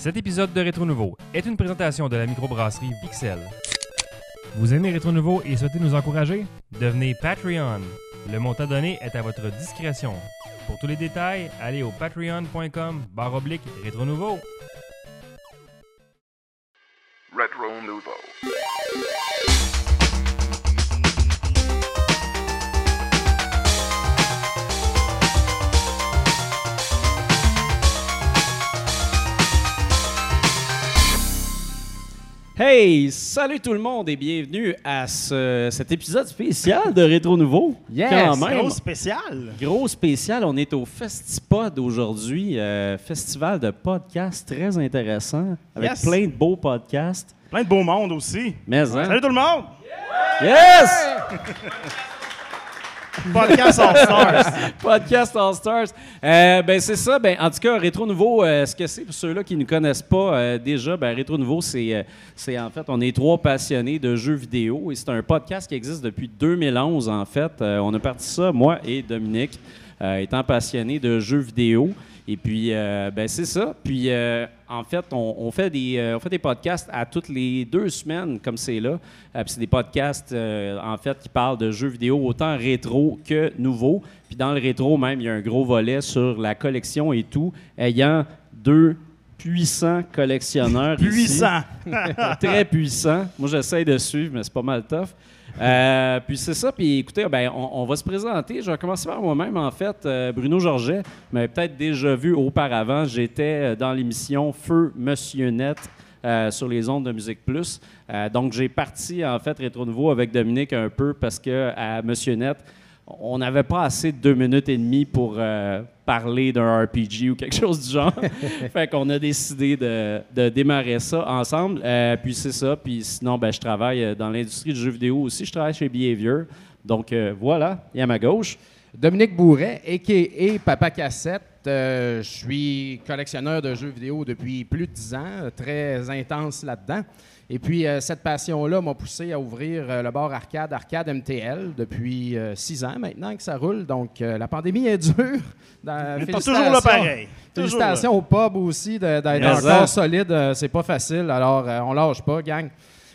Cet épisode de Rétro Nouveau est une présentation de la microbrasserie Pixel. Vous aimez Rétro Nouveau et souhaitez nous encourager? Devenez Patreon. Le montant donné est à votre discrétion. Pour tous les détails, allez au patreon.com barre Rétro Nouveau. Nouveau. Hey, salut tout le monde et bienvenue à ce- cet épisode spécial de Rétro Nouveau. Yes, Quand même. gros spécial. Gros spécial, on est au Festipod aujourd'hui, euh, festival de podcasts très intéressant, avec Yes. plein de beaux podcasts. Plein de beau monde aussi. Mais hein? Salut tout le monde! Yes! Podcast All Stars. Podcast All Stars. Euh, ben c'est ça. Ben en tout cas, Rétro Nouveau, euh, ce que c'est pour ceux-là qui ne connaissent pas euh, déjà, ben Rétro Nouveau, c'est c'est en fait, on est trois passionnés de jeux vidéo et c'est un podcast qui existe depuis 2011 en fait. On a parti ça, moi et Dominique, étant passionnés de jeux vidéo. Et puis, euh, ben c'est ça. Puis, euh, en fait, on, fait des, euh, on fait des podcasts à toutes les deux semaines, comme c'est là. C'est des podcasts, en fait, qui parlent de jeux vidéo autant rétro que nouveau. Puis dans le rétro, même, il y a un gros volet sur la collection et tout, ayant deux puissants collectionneurs. ici. Puissant. Très puissants. Moi, j'essaie de suivre, mais c'est pas mal tough. Euh, puis c'est ça. Puis écoutez, ben, on, on va se présenter. Je vais commencer par moi-même, en fait. Euh, Bruno Georget, mais peut-être déjà vu auparavant. J'étais euh, dans l'émission Feu Monsieur Net. euh, sur les ondes de Musique Plus. Donc, j'ai parti, en fait, Rétro Nouveau avec Dominique un peu parce que à Monsieur Net, on n'avait pas assez de deux minutes et demie pour euh, parler d'un RPG ou quelque chose du genre. fait qu'on a décidé de, de démarrer ça ensemble. Euh, puis c'est ça. Puis sinon, ben, je travaille euh, dans l'industrie du jeu vidéo aussi. Je travaille chez Behavior. Donc euh, voilà, et à ma gauche. Dominique Bourret, a.k.a. Papa Cassette. Euh, je suis collectionneur de jeux vidéo depuis plus de 10 ans, très intense là-dedans. Et puis, euh, cette passion-là m'a poussé à ouvrir euh, le bar arcade, Arcade MTL, depuis 6 ans maintenant que ça roule. Donc, la pandémie est dure. Dans- toujours là pareil. Toujours là. Félicitations au pub aussi d'être encore hein? solide. c'est pas facile, alors on lâche pas, gang.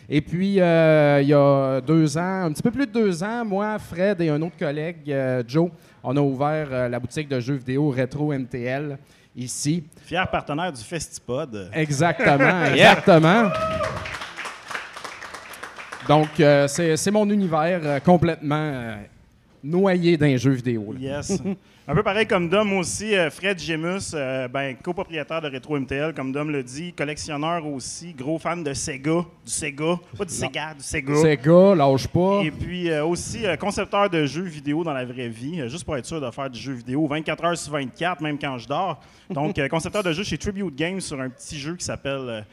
Et puis, euh, il y a deux ans, un petit peu plus de deux ans, moi, Fred et un autre collègue, euh, Joe, on a ouvert euh, la boutique de jeux vidéo Retro MTL ici. Fier partenaire du Festipod. Exactement, exactement. Donc, euh, c'est c'est mon univers euh, complètement euh, noyé d'un jeu vidéo. là. Yes. Un peu pareil comme Dom aussi, euh, Fred Gemus, euh, ben, copropriétaire de Retro MTL, comme Dom le dit, collectionneur aussi, gros fan de Sega, du Sega, pas du Sega, du Sega. Sega, lâche pas. Et puis euh, aussi euh, concepteur de jeux vidéo dans la vraie vie, juste pour être sûr de faire du jeu vidéo 24 heures sur 24, même quand je dors. Donc, concepteur de jeu chez Tribute Games sur un petit jeu qui s'appelle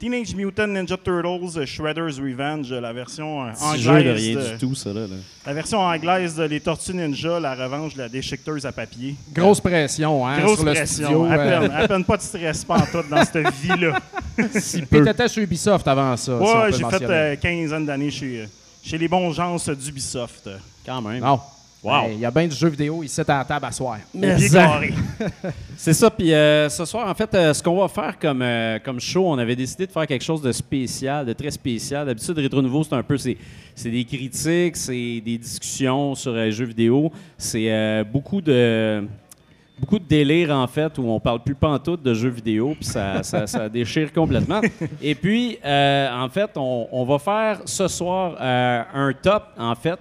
Teenage Mutant Ninja Turtles euh, Shredder's Revenge, la version euh, jeu de anglaise. rien de- du tout, ça. Là, là. La version anglaise de Les Tortues Ninja, la revanche de la déchiqueteuse à papier. Grosse pression hein, Grosse sur le pression. studio. à, euh, peine, à peine pas de stress pantoute dans cette vie-là. Puis t'étais chez Ubisoft avant ça. si Ouais, j'ai le fait mentionner. euh, quinzaine d'années chez, chez les bons gens d'Ubisoft. Quand même. Non. Wow. Il y a bien du jeu vidéo ici à la table à soir. C'est ça. Puis euh, ce soir, en fait, euh, ce qu'on va faire comme, euh, comme show, on avait décidé de faire quelque chose de spécial, de très spécial. D'habitude, Rétro Nouveau, c'est un peu, c'est, c'est des critiques, c'est des discussions sur les jeux vidéo. C'est euh, beaucoup de beaucoup de délire, en fait, où on parle plus pantoute de jeux vidéo, puis ça, ça, ça déchire complètement. Et puis, euh, en fait, on, on va faire ce soir euh, un top, en fait.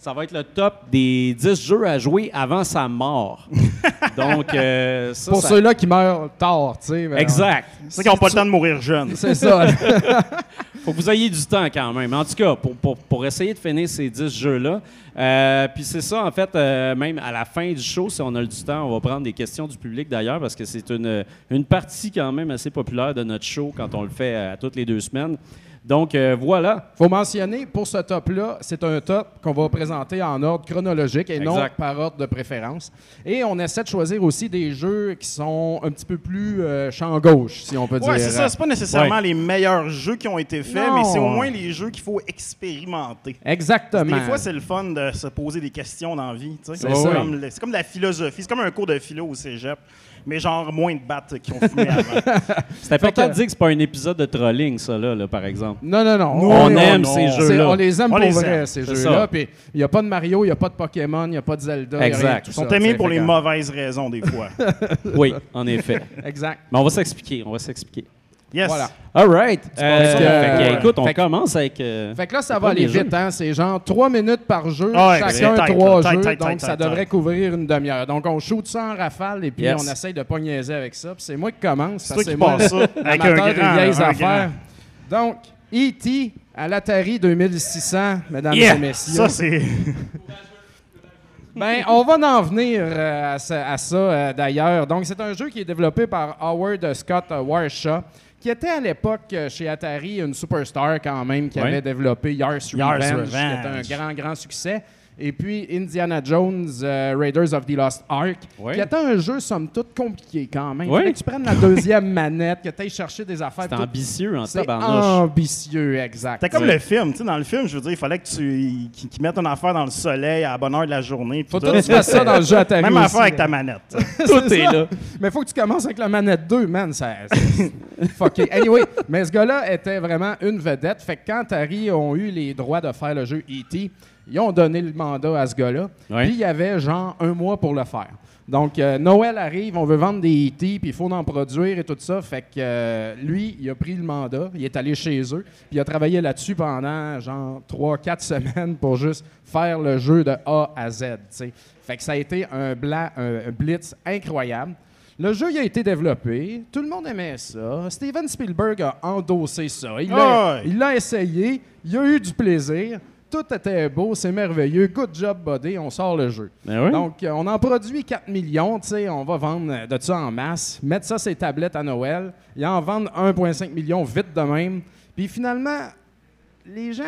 Ça va être le top des 10 jeux à jouer avant sa mort. Donc, euh, ça, Pour ça- ceux-là qui meurent tard, tu sais. ben, Exact. C'est qu'ils n'ont pas le temps de mourir jeunes. C'est ça. Faut que vous ayez du temps quand même. En tout cas, pour, pour, pour essayer de finir ces 10 jeux-là. Euh, puis c'est ça, en fait, euh, même à la fin du show, si on a du temps, on va prendre des questions du public d'ailleurs, parce que c'est une, une partie quand même assez populaire de notre show quand on le fait euh, à toutes les deux semaines. Donc, euh, voilà. faut mentionner, pour ce top-là, c'est un top qu'on va présenter en ordre chronologique et non par ordre de préférence. Et on essaie de choisir aussi des jeux qui sont un petit peu plus euh, champ gauche, si on peut dire. Ouais, c'est ça. C'est pas nécessairement les meilleurs jeux qui ont été faits, Non. mais c'est au moins les jeux qu'il faut expérimenter. Exactement. Des fois, c'est le fun de se poser des questions dans la vie. tu sais. C'est comme, de la philosophie. C'est comme un cours de philo au cégep, mais genre moins de battes qui ont fumé avant. C'est important que- de dire que c'est pas un épisode de trolling, ça, là, là, par exemple. Non, non, non. Nous, On aime non. ces jeux-là. On les aime On pour les vrai, aime, ces c'est jeux-là. Puis il n'y a pas de Mario, il n'y a pas de Pokémon, il n'y a pas de Zelda. Exact. Ils sont aimés pour les mauvaises raisons, des fois. Oui, en effet. Exact. Mais on va s'expliquer, on va s'expliquer. Yes. Voilà. All right. Euh, Fait que, fait que, euh, écoute, on fait commence avec... euh, Fait que là, ça va aller vite, hein? C'est genre trois minutes par jeu, ouais, chacun tight, trois jeux, Tight, tight, donc tight, ça tight, devrait tight. couvrir une demi-heure. Donc on shoot ça en rafale et puis Yes. on essaye de pas niaiser avec ça. Puis c'est moi qui commence. C'est qui moi, ça avec un amateur grand. des affaires. Donc, E.T. à l'Atari 2600, mesdames Yeah! et messieurs. Ça, c'est. Ben, on va en venir euh, à ça, à ça, euh, d'ailleurs. Donc, c'est un jeu qui est développé par Howard Scott Warshaw, qui était à l'époque euh, chez Atari une superstar quand même, qui avait développé Yars Yars Revenge, Revenge. qui était un grand, grand succès. Et puis Indiana Jones, euh, Raiders of the Lost Ark, Ouais. qui était un jeu, somme toute, compliqué quand même. Ouais. Fallait que tu prennes la deuxième manette, que tu ailles chercher des affaires. C'est ambitieux en tabarnouche. ambitieux, exact. C'était comme le film, tu sais, dans le film, je veux dire, il fallait que tu qu'ils qu'ils mettent une affaire dans le soleil à la bonne heure de la journée. Faut tout. tout que tu fasses ça dans le jeu Atari Même aussi, affaire avec ta manette. Tout est là. Mais faut que tu commences avec la manette 2, man. Ça, fucké. Anyway, mais ce gars-là était vraiment une vedette. Fait que quand Atari ont eu les droits de faire le jeu E.T., ils ont donné le mandat à ce gars-là. Ouais. Puis il y avait genre un mois pour le faire. Donc, euh, Noël arrive, on veut vendre des E.T., puis il faut en produire et tout ça. Fait que euh, lui, il a pris le mandat, il est allé chez eux, puis il a travaillé là-dessus pendant genre 3-4 semaines pour juste faire le jeu de A à Z. Fait que ça a été un, bla- un- un blitz incroyable. Le jeu il a été développé, tout le monde aimait ça. Steven Spielberg a endossé ça. Il l'a ouais. il l'a essayé, il a eu du plaisir. Tout était beau, c'est merveilleux. Good job, buddy, on sort le jeu. Ben oui. Donc, euh, on en produit 4 millions, tu sais, on va vendre euh, de ça en masse, mettre ça sur les tablettes à Noël, et en vendre 1,5 million vite de même. Puis finalement, les gens,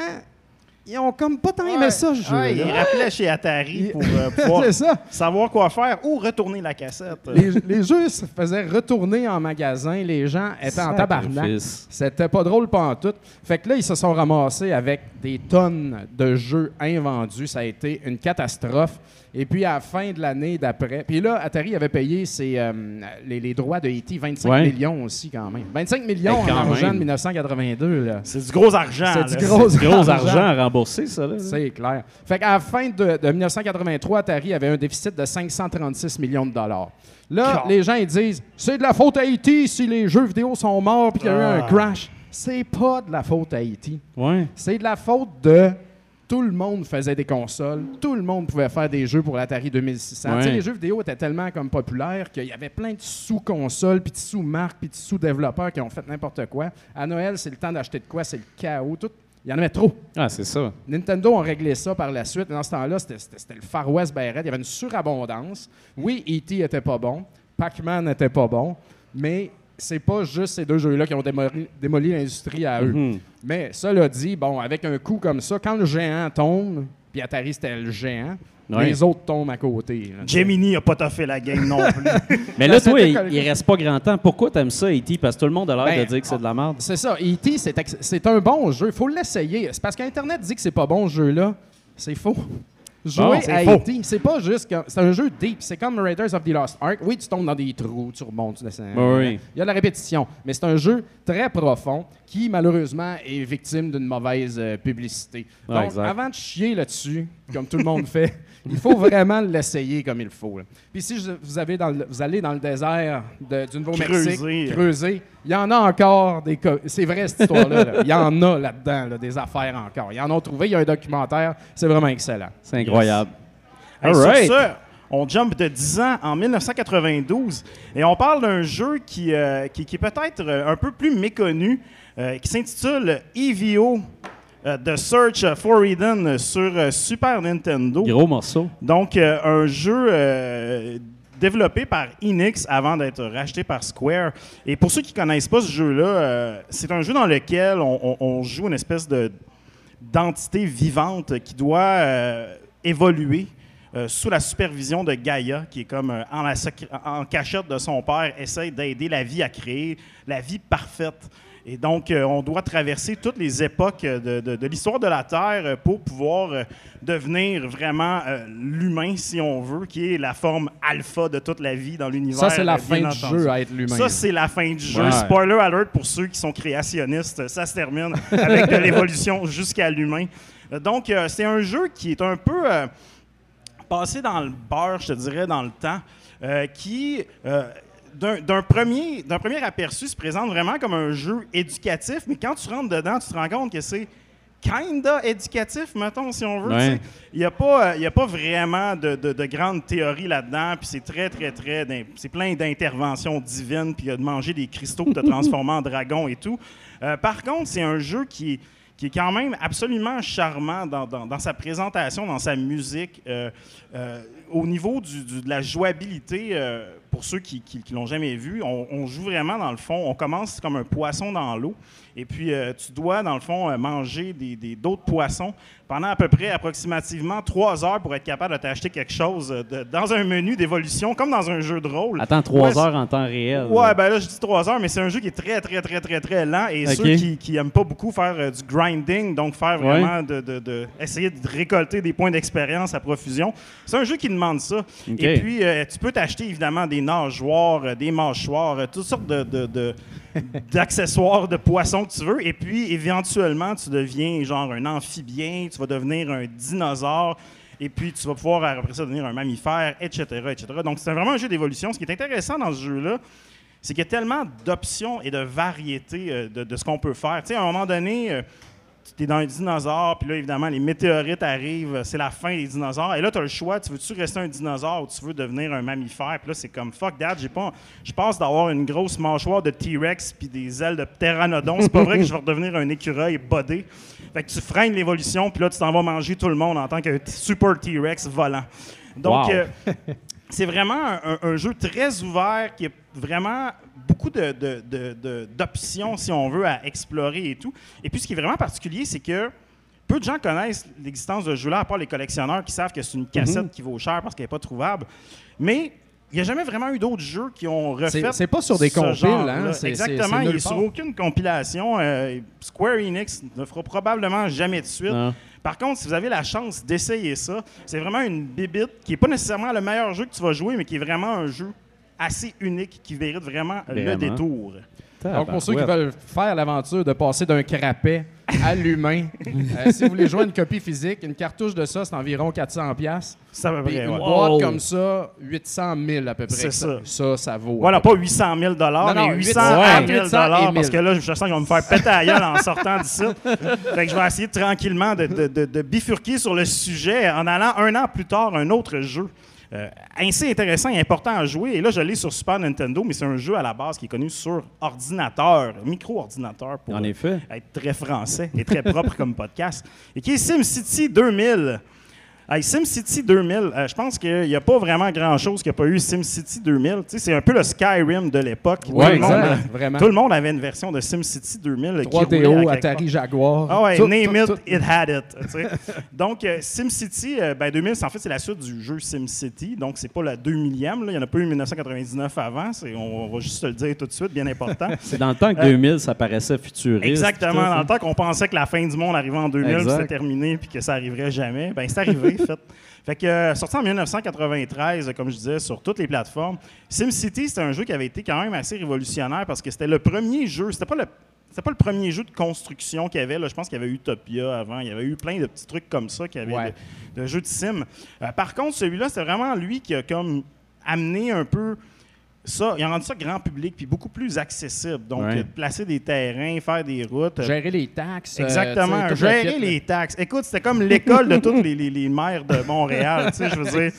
ils ont comme pas tant aimé ça, ce jeu. Ouais, il rappelait chez Atari pour euh, pouvoir c'est ça. savoir quoi faire ou retourner la cassette. Les, les jeux se faisaient retourner en magasin, les gens étaient en tabarnak. C'était pas drôle pas en tout. Fait que là, ils se sont ramassés avec des tonnes de jeux invendus. Ça a été une catastrophe. Et puis, à la fin de l'année d'après... Puis là, Atari avait payé ses, euh, les, les droits de E.T. 25 Ouais. millions aussi, quand même. 25 millions quand en argent de 1982, là. C'est du gros argent. C'est là. du gros, Gros argent ça. Là. C'est clair. Fait qu'à la fin de, de 1983, Atari avait un déficit de 536 millions de dollars. Là, Car- les gens ils disent c'est de la faute à E.T. si les jeux vidéo sont morts puis qu'il y a eu un Ah. crash. C'est pas de la faute à E.T. Ouais. C'est de la faute de tout le monde faisait des consoles, tout le monde pouvait faire des jeux pour l'Atari 2600. Ouais. Tu sais, Les jeux vidéo étaient tellement comme populaires qu'il y avait plein de sous-consoles, puis de sous-marques, puis de sous-développeurs qui ont fait n'importe quoi. À Noël, c'est le temps d'acheter de quoi, c'est le chaos. Tout. Il y en avait trop. Ah, c'est ça. Nintendo ont réglé ça par la suite. Dans ce temps-là, c'était- le Far West ben. Il y avait une surabondance. Oui, E.T. était pas bon. Pac-Man n'était pas bon. Mais c'est pas juste ces deux jeux-là qui ont démoli, démoli l'industrie à eux. Mhm. Mais cela dit, bon, avec un coup comme ça, quand le géant tombe, puis Atari c'était le géant, Ouais. les autres tombent à côté. là. Gemini a pas toffé la game non plus. Mais là, toi, il, il reste pas grand temps. Pourquoi t'aimes ça, E.T.? Parce que tout le monde a l'air Ben, de dire que c'est de la merde. C'est ça. E.T., c'est un bon jeu. Il faut l'essayer. C'est parce qu'Internet dit que c'est pas bon, ce jeu-là. C'est faux. Jouer c'est à faux. E.T., c'est pas juste... que- C'est un jeu deep. C'est comme Raiders of the Lost Ark. Oui, tu tombes dans des trous, tu remontes, tu descends. Oui. Il y a de la répétition. Mais c'est un jeu très profond qui, malheureusement, est victime d'une mauvaise euh, publicité. Ouais, Donc, exact. avant de chier là-dessus, comme tout le monde fait, il faut vraiment l'essayer comme il faut. là. Puis si je- vous, avez dans le- vous allez dans le désert de- du Nouveau-Mexique, Creuser. creuser, il y en a encore des... co- C'est vrai, cette histoire-là. là. Il y en a là-dedans, là, des affaires encore. Ils en ont trouvé. Il y a un documentaire. C'est vraiment excellent. C'est incroyable. Hey, All sur right. ça, on jump de 10 ans en 1992 et on parle d'un jeu qui, euh, qui, qui est peut-être euh, un peu plus méconnu, euh, qui s'intitule EVO. euh, The Search for Eden sur Super Nintendo. Gros morceau. Donc, un jeu développé par Enix avant d'être racheté par Square. Et pour ceux qui connaissent pas ce jeu-là, c'est un jeu dans lequel on, on- on joue une espèce de d'entité vivante qui doit euh, évoluer euh, sous la supervision de Gaïa, qui est comme euh, en, la secr- en cachette de son père, essaie d'aider la vie à créer la vie parfaite. Et donc, euh, on doit traverser toutes les époques de, de- de l'histoire de la Terre pour pouvoir devenir vraiment l'humain, si on veut, qui est la forme alpha de toute la vie dans l'univers. Ça, c'est la fin du jeu à être l'humain. Ça, c'est la fin du jeu. Ouais. Spoiler alert pour ceux qui sont créationnistes. Ça se termine avec de l'évolution jusqu'à l'humain. Donc, euh, c'est un jeu qui est un peu euh, passé dans le beurre, je te dirais, dans le temps, euh, qui, d'un premier, d'un premier aperçu, se présente vraiment comme un jeu éducatif, mais quand tu rentres dedans, tu te rends compte que c'est kinda éducatif, mettons, si on veut. Ouais. Il n'y a, pas, y a pas vraiment de, de, de grandes théories là-dedans, puis c'est très, très, très... C'est plein d'interventions divines, puis il y a de manger des cristaux pour te transformer en dragon et tout. Euh, par contre, c'est un jeu qui qui est quand même absolument charmant dans, dans- sa présentation, dans sa musique. euh, euh, au niveau du- de la jouabilité, euh, pour ceux qui ne l'ont jamais vu, on, on joue vraiment dans le fond. On commence comme un poisson dans l'eau. Et puis, euh, tu dois, dans le fond, euh, manger des- des- d'autres poissons pendant à peu près approximativement trois heures pour être capable de t'acheter quelque chose euh, de- dans un menu d'évolution, comme dans un jeu de rôle. Attends, trois Ouais, heures en temps réel. Ouais, ben là, je dis trois heures, mais c'est un jeu qui est très, très, très, très, très lent. Et ceux qui, qui aiment pas beaucoup faire euh, du grinding, donc faire vraiment de, de- de- essayer de récolter des points d'expérience à profusion, c'est un jeu qui demande ça. Et puis, euh, tu peux t'acheter évidemment des nageoires, des mâchoires, toutes sortes de. de- de- d'accessoires de poissons que tu veux. Et puis éventuellement tu deviens genre un amphibien tu vas devenir un dinosaure et puis tu vas pouvoir après ça devenir un mammifère etc etc donc c'est vraiment un jeu d'évolution. Ce qui est intéressant dans ce jeu là c'est qu'il y a tellement d'options et de variétés euh, de, de ce qu'on peut faire. Tu sais, à un moment donné, euh, tu es dans un dinosaure, puis là, évidemment, les météorites arrivent, c'est la fin des dinosaures. Et là, tu as le choix, tu veux-tu rester un dinosaure ou tu veux devenir un mammifère? Puis là, c'est comme, fuck that, j'ai pas, je passe d'avoir une grosse mâchoire de T-Rex puis des ailes de pteranodon. C'est pas vrai que je vais redevenir un écureuil bodé. Fait que tu freines l'évolution, puis là, tu t'en vas manger tout le monde en tant que super T-Rex volant. Donc, Wow. euh, c'est vraiment un, un jeu très ouvert qui a vraiment beaucoup de- de- de- de- d'options, si on veut, à explorer et tout. Et puis, ce qui est vraiment particulier, c'est que peu de gens connaissent l'existence de ce jeu-là, à part les collectionneurs qui savent que c'est une cassette qui vaut cher parce qu'elle n'est pas trouvable. Mais il n'y a jamais vraiment eu d'autres jeux qui ont refait. C'est- c'est pas sur des compiles, hein? C'est- Exactement. c'est- il est nulle sur aucune compilation. Euh, Square Enix ne fera probablement jamais de suite. Non. Par contre, si vous avez la chance d'essayer ça, c'est vraiment une bibite qui n'est pas nécessairement le meilleur jeu que tu vas jouer, mais qui est vraiment un jeu assez unique qui mérite vraiment, le Vraiment. détour. Donc, pour ceux qui veulent faire l'aventure de passer d'un crapet à l'humain, euh, si vous voulez jouer une copie physique, une cartouche de ça, c'est environ 400$. piastres. Ça à peu Puis près, une ouais. boîte Wow. comme ça, 800 000 à peu près. C'est ça. Ça, ça vaut. Voilà, pas 800 000 Non, non, mais 800 800 000 800 et parce que 1000. là, je sens qu'ils vont me faire péter à gueule en sortant d'ici. Fait que je vais essayer tranquillement de, de- de- de bifurquer sur le sujet en allant un an plus tard un autre jeu. Euh, assez intéressant et important à jouer. Et là, je l'ai sur Super Nintendo, mais c'est un jeu à la base qui est connu sur ordinateur, micro-ordinateur pour En effet. être très français et très propre comme podcast, et qui est SimCity 2000. Hey, SimCity 2000, euh, je pense qu'il n'y a pas vraiment grand-chose qui n'a pas eu SimCity 2000. Tu sais, c'est un peu le Skyrim de l'époque. Ouais, Tout le monde exact, a- vraiment. Tout le monde avait une version de SimCity 2000 qui roulait à 3DO, quelque Atari Jaguar. ah ouais, tout, name tout, it, tout. it had it. Donc, euh, SimCity, euh, ben 2000, c'est- en fait, c'est la suite du jeu SimCity. Donc, c'est pas la 2 millième. Il n'y en a pas eu 1999 avant. C'est- On, va juste te le dire tout de suite, bien important. C'est dans le temps que 2000, ça paraissait futuriste. Exactement. Dans le temps qu'on pensait que la fin du monde arrivait en 2000, Exact. c'était terminé, puis que ça arriverait jamais, ben c'est arrivé, fait. Fait que, euh, sorti en 1993, euh, comme je disais, sur toutes les plateformes, SimCity, c'était un jeu qui avait été quand même assez révolutionnaire parce que c'était le premier jeu, c'était pas le c'était pas le premier jeu de construction qu'il y avait. Là. Je pense qu'il y avait Utopia avant. Il y avait eu plein de petits trucs comme ça qu'il y avait Ouais. de, de jeux de sim. Euh, par contre, celui-là, c'était vraiment lui qui a comme amené un peu ça. Il a rendu ça grand public puis beaucoup plus accessible. Donc, Ouais. placer des terrains, faire des routes. euh, Gérer les taxes. euh, Exactement. le Gérer les taxes. Écoute, c'était comme l'école de toutes les, les- les maires de Montréal. tu sais, je veux dire,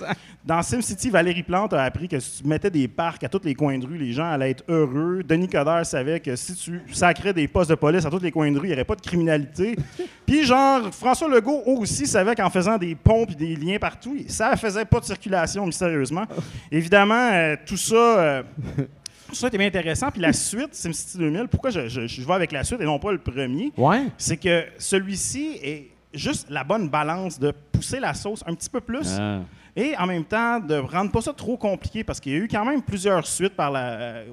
Dans SimCity, Valérie Plante a appris que si tu mettais des parcs à tous les coins de rue, les gens allaient être heureux. Denis Coderre savait que si tu sacrais des postes de police à tous les coins de rue, il n'y aurait pas de criminalité. Puis, genre, François Legault aussi savait qu'en faisant des ponts et des liens partout, ça faisait pas de circulation mystérieusement. Évidemment, euh, tout ça. euh, tout ça était bien intéressant. Puis la suite, SimCity 2000, pourquoi je, je, je vais avec la suite et non pas le premier? Ouais. c'est que celui-ci est juste la bonne balance de pousser la sauce un petit peu plus Ah. Et en même temps de rendre pas ça trop compliqué parce qu'il y a eu quand même plusieurs suites par la, euh,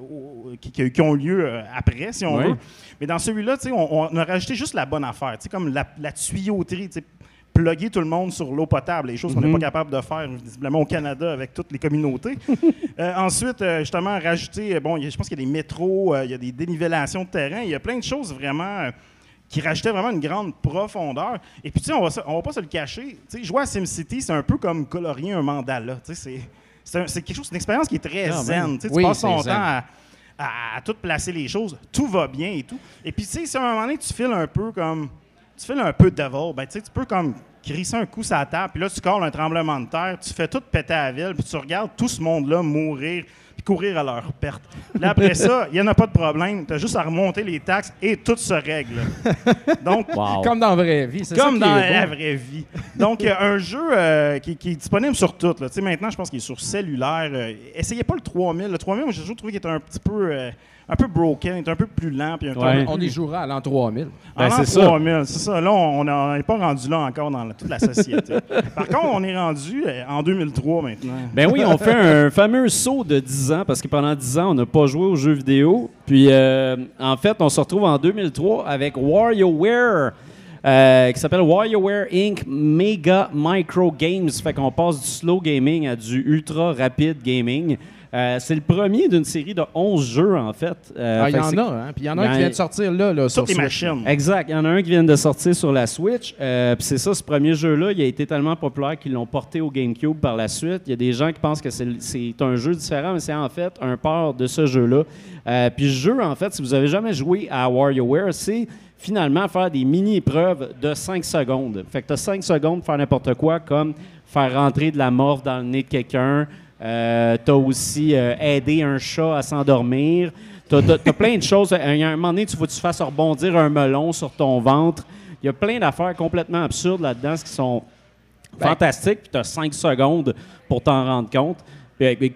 qui, qui- ont lieu euh, après, si on Oui. veut. Mais dans celui-là, on, on a rajouté juste la bonne affaire, comme la, la tuyauterie, plugger tout le monde sur l'eau potable, les choses qu'on n'est pas capable de faire visiblement au Canada avec toutes les communautés. Euh, ensuite, euh, justement, rajouter, bon, a- je pense qu'il y a des métros, euh, il y a des dénivellations de terrain, il y a plein de choses vraiment qui rajoutaient vraiment une grande profondeur. Et puis, tu sais, on va, on va pas se le cacher, tu sais, jouer à SimCity, c'est un peu comme colorier un mandala, tu sais, c'est- quelque chose, c'est une expérience qui est très Quand zen, même. tu sais, tu Oui, passes ton temps zen. à, à- à tout placer les choses, tout va bien et tout. Et puis, tu sais, si à un moment donné, tu files un peu comme, tu files un peu devil, ben, tu sais, tu peux comme crisser un coup sur la table, puis là, tu colles un tremblement de terre, tu fais tout péter à la ville, puis tu regardes tout ce monde-là mourir, puis courir à leur perte. Là, après ça, il n'y en a pas de problème. Tu as juste à remonter les taxes et tout se règle. Donc, Wow. Comme dans la vraie vie, c'est comme dans est la vraie vie. Donc, euh, un jeu euh, qui, qui est disponible sur tout. Là. Tu sais, Maintenant, je pense qu'il est sur cellulaire. Euh, essayez pas le 3000. Le 3000, moi, j'ai toujours trouvé qu'il était un petit peu, euh, un peu broken, un peu plus lent. Puis un Ouais. On y jouera à l'an 3000. en Ben, l'an c'est ça. 3000, c'est ça. Là, on n'est pas rendu là encore dans la- toute la société. Par contre, on est rendu euh, en 2003 maintenant. Ben oui, on fait un fameux saut de 10 ans parce que pendant 10 ans, on n'a pas joué aux jeux vidéo. Puis, euh, en fait, on se retrouve en 2003 avec WarioWare, euh, qui s'appelle WarioWare Inc. Mega Micro Games. Fait qu'on passe du slow gaming à du ultra rapide gaming. Euh, c'est le premier d'une série de 11 jeux, en fait. Euh, Ah, Il y en a, hein? Puis il y en a Ben, un qui vient de sortir là, là sur les Switch. machines. Exact. Il y en a un qui vient de sortir sur la Switch. Euh, puis c'est ça, ce premier jeu-là, il a été tellement populaire qu'ils l'ont porté au GameCube par la suite. Il y a des gens qui pensent que c'est un jeu différent, mais c'est en fait un port de ce jeu-là. Euh, puis le jeu, en fait, si vous avez jamais joué à WarioWare, c'est finalement faire des mini-épreuves de 5 secondes. Fait que tu as 5 secondes pour faire n'importe quoi, comme faire rentrer de la morve dans le nez de quelqu'un. Euh, tu as aussi euh, aidé un chat à s'endormir. Tu as, plein de choses. Y a un moment donné, tu faut que tu fasses rebondir un melon sur ton ventre. Il y a plein d'affaires complètement absurdes là-dedans qui sont Ben- fantastiques. Puis tu as 5 secondes pour t'en rendre compte.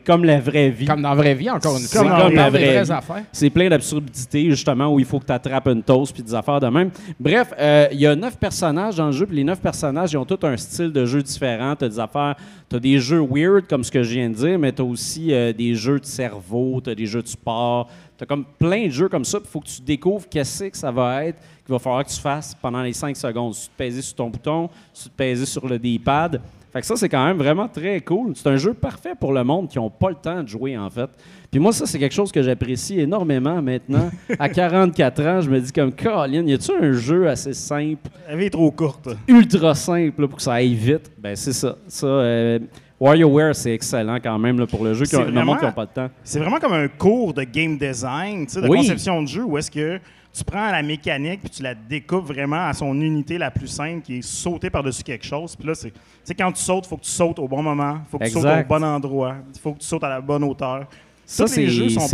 Comme la vraie vie. Comme dans la vraie vie, encore une fois. comme la vraie vie. affaires. C'est plein d'absurdités, justement, où il faut que tu attrapes une toast puis des affaires de même. Bref, euh, il y a neuf personnages dans le jeu, puis les neuf personnages, ils ont tous un style de jeu différent. Tu as des affaires, tu as des jeux weird, comme ce que je viens de dire, mais tu as aussi euh, des jeux de cerveau, tu as des jeux de sport. Tu as comme plein de jeux comme ça, puis il faut que tu découvres qu'est-ce que ça va être, qu'il va falloir que tu fasses pendant les cinq secondes. Si tu te pèses sur ton bouton, si tu te pèses sur le D-pad. Fait que ça, c'est quand même vraiment très cool. C'est un jeu parfait pour le monde qui n'ont pas le temps de jouer, en fait. Puis moi, ça, c'est quelque chose que j'apprécie énormément maintenant. À 44 ans, je me dis comme, Colin, y a-tu un jeu assez simple, La vie est trop courte. ultra simple là, pour que ça aille vite? Ben, c'est ça. Ça, euh, WarioWare, c'est excellent quand même là, pour le jeu. qui Le monde qui n'a pas de temps. C'est vraiment comme un cours de game design, de Oui. conception de jeu, où est-ce que tu prends la mécanique puis tu la découpes vraiment à son unité la plus simple, qui est sauter par-dessus quelque chose. Puis là, c'est, tu sais, quand tu sautes, il faut que tu sautes au bon moment, il faut que tu sautes au bon endroit, il faut que tu sautes à la bonne hauteur. Ça, c'est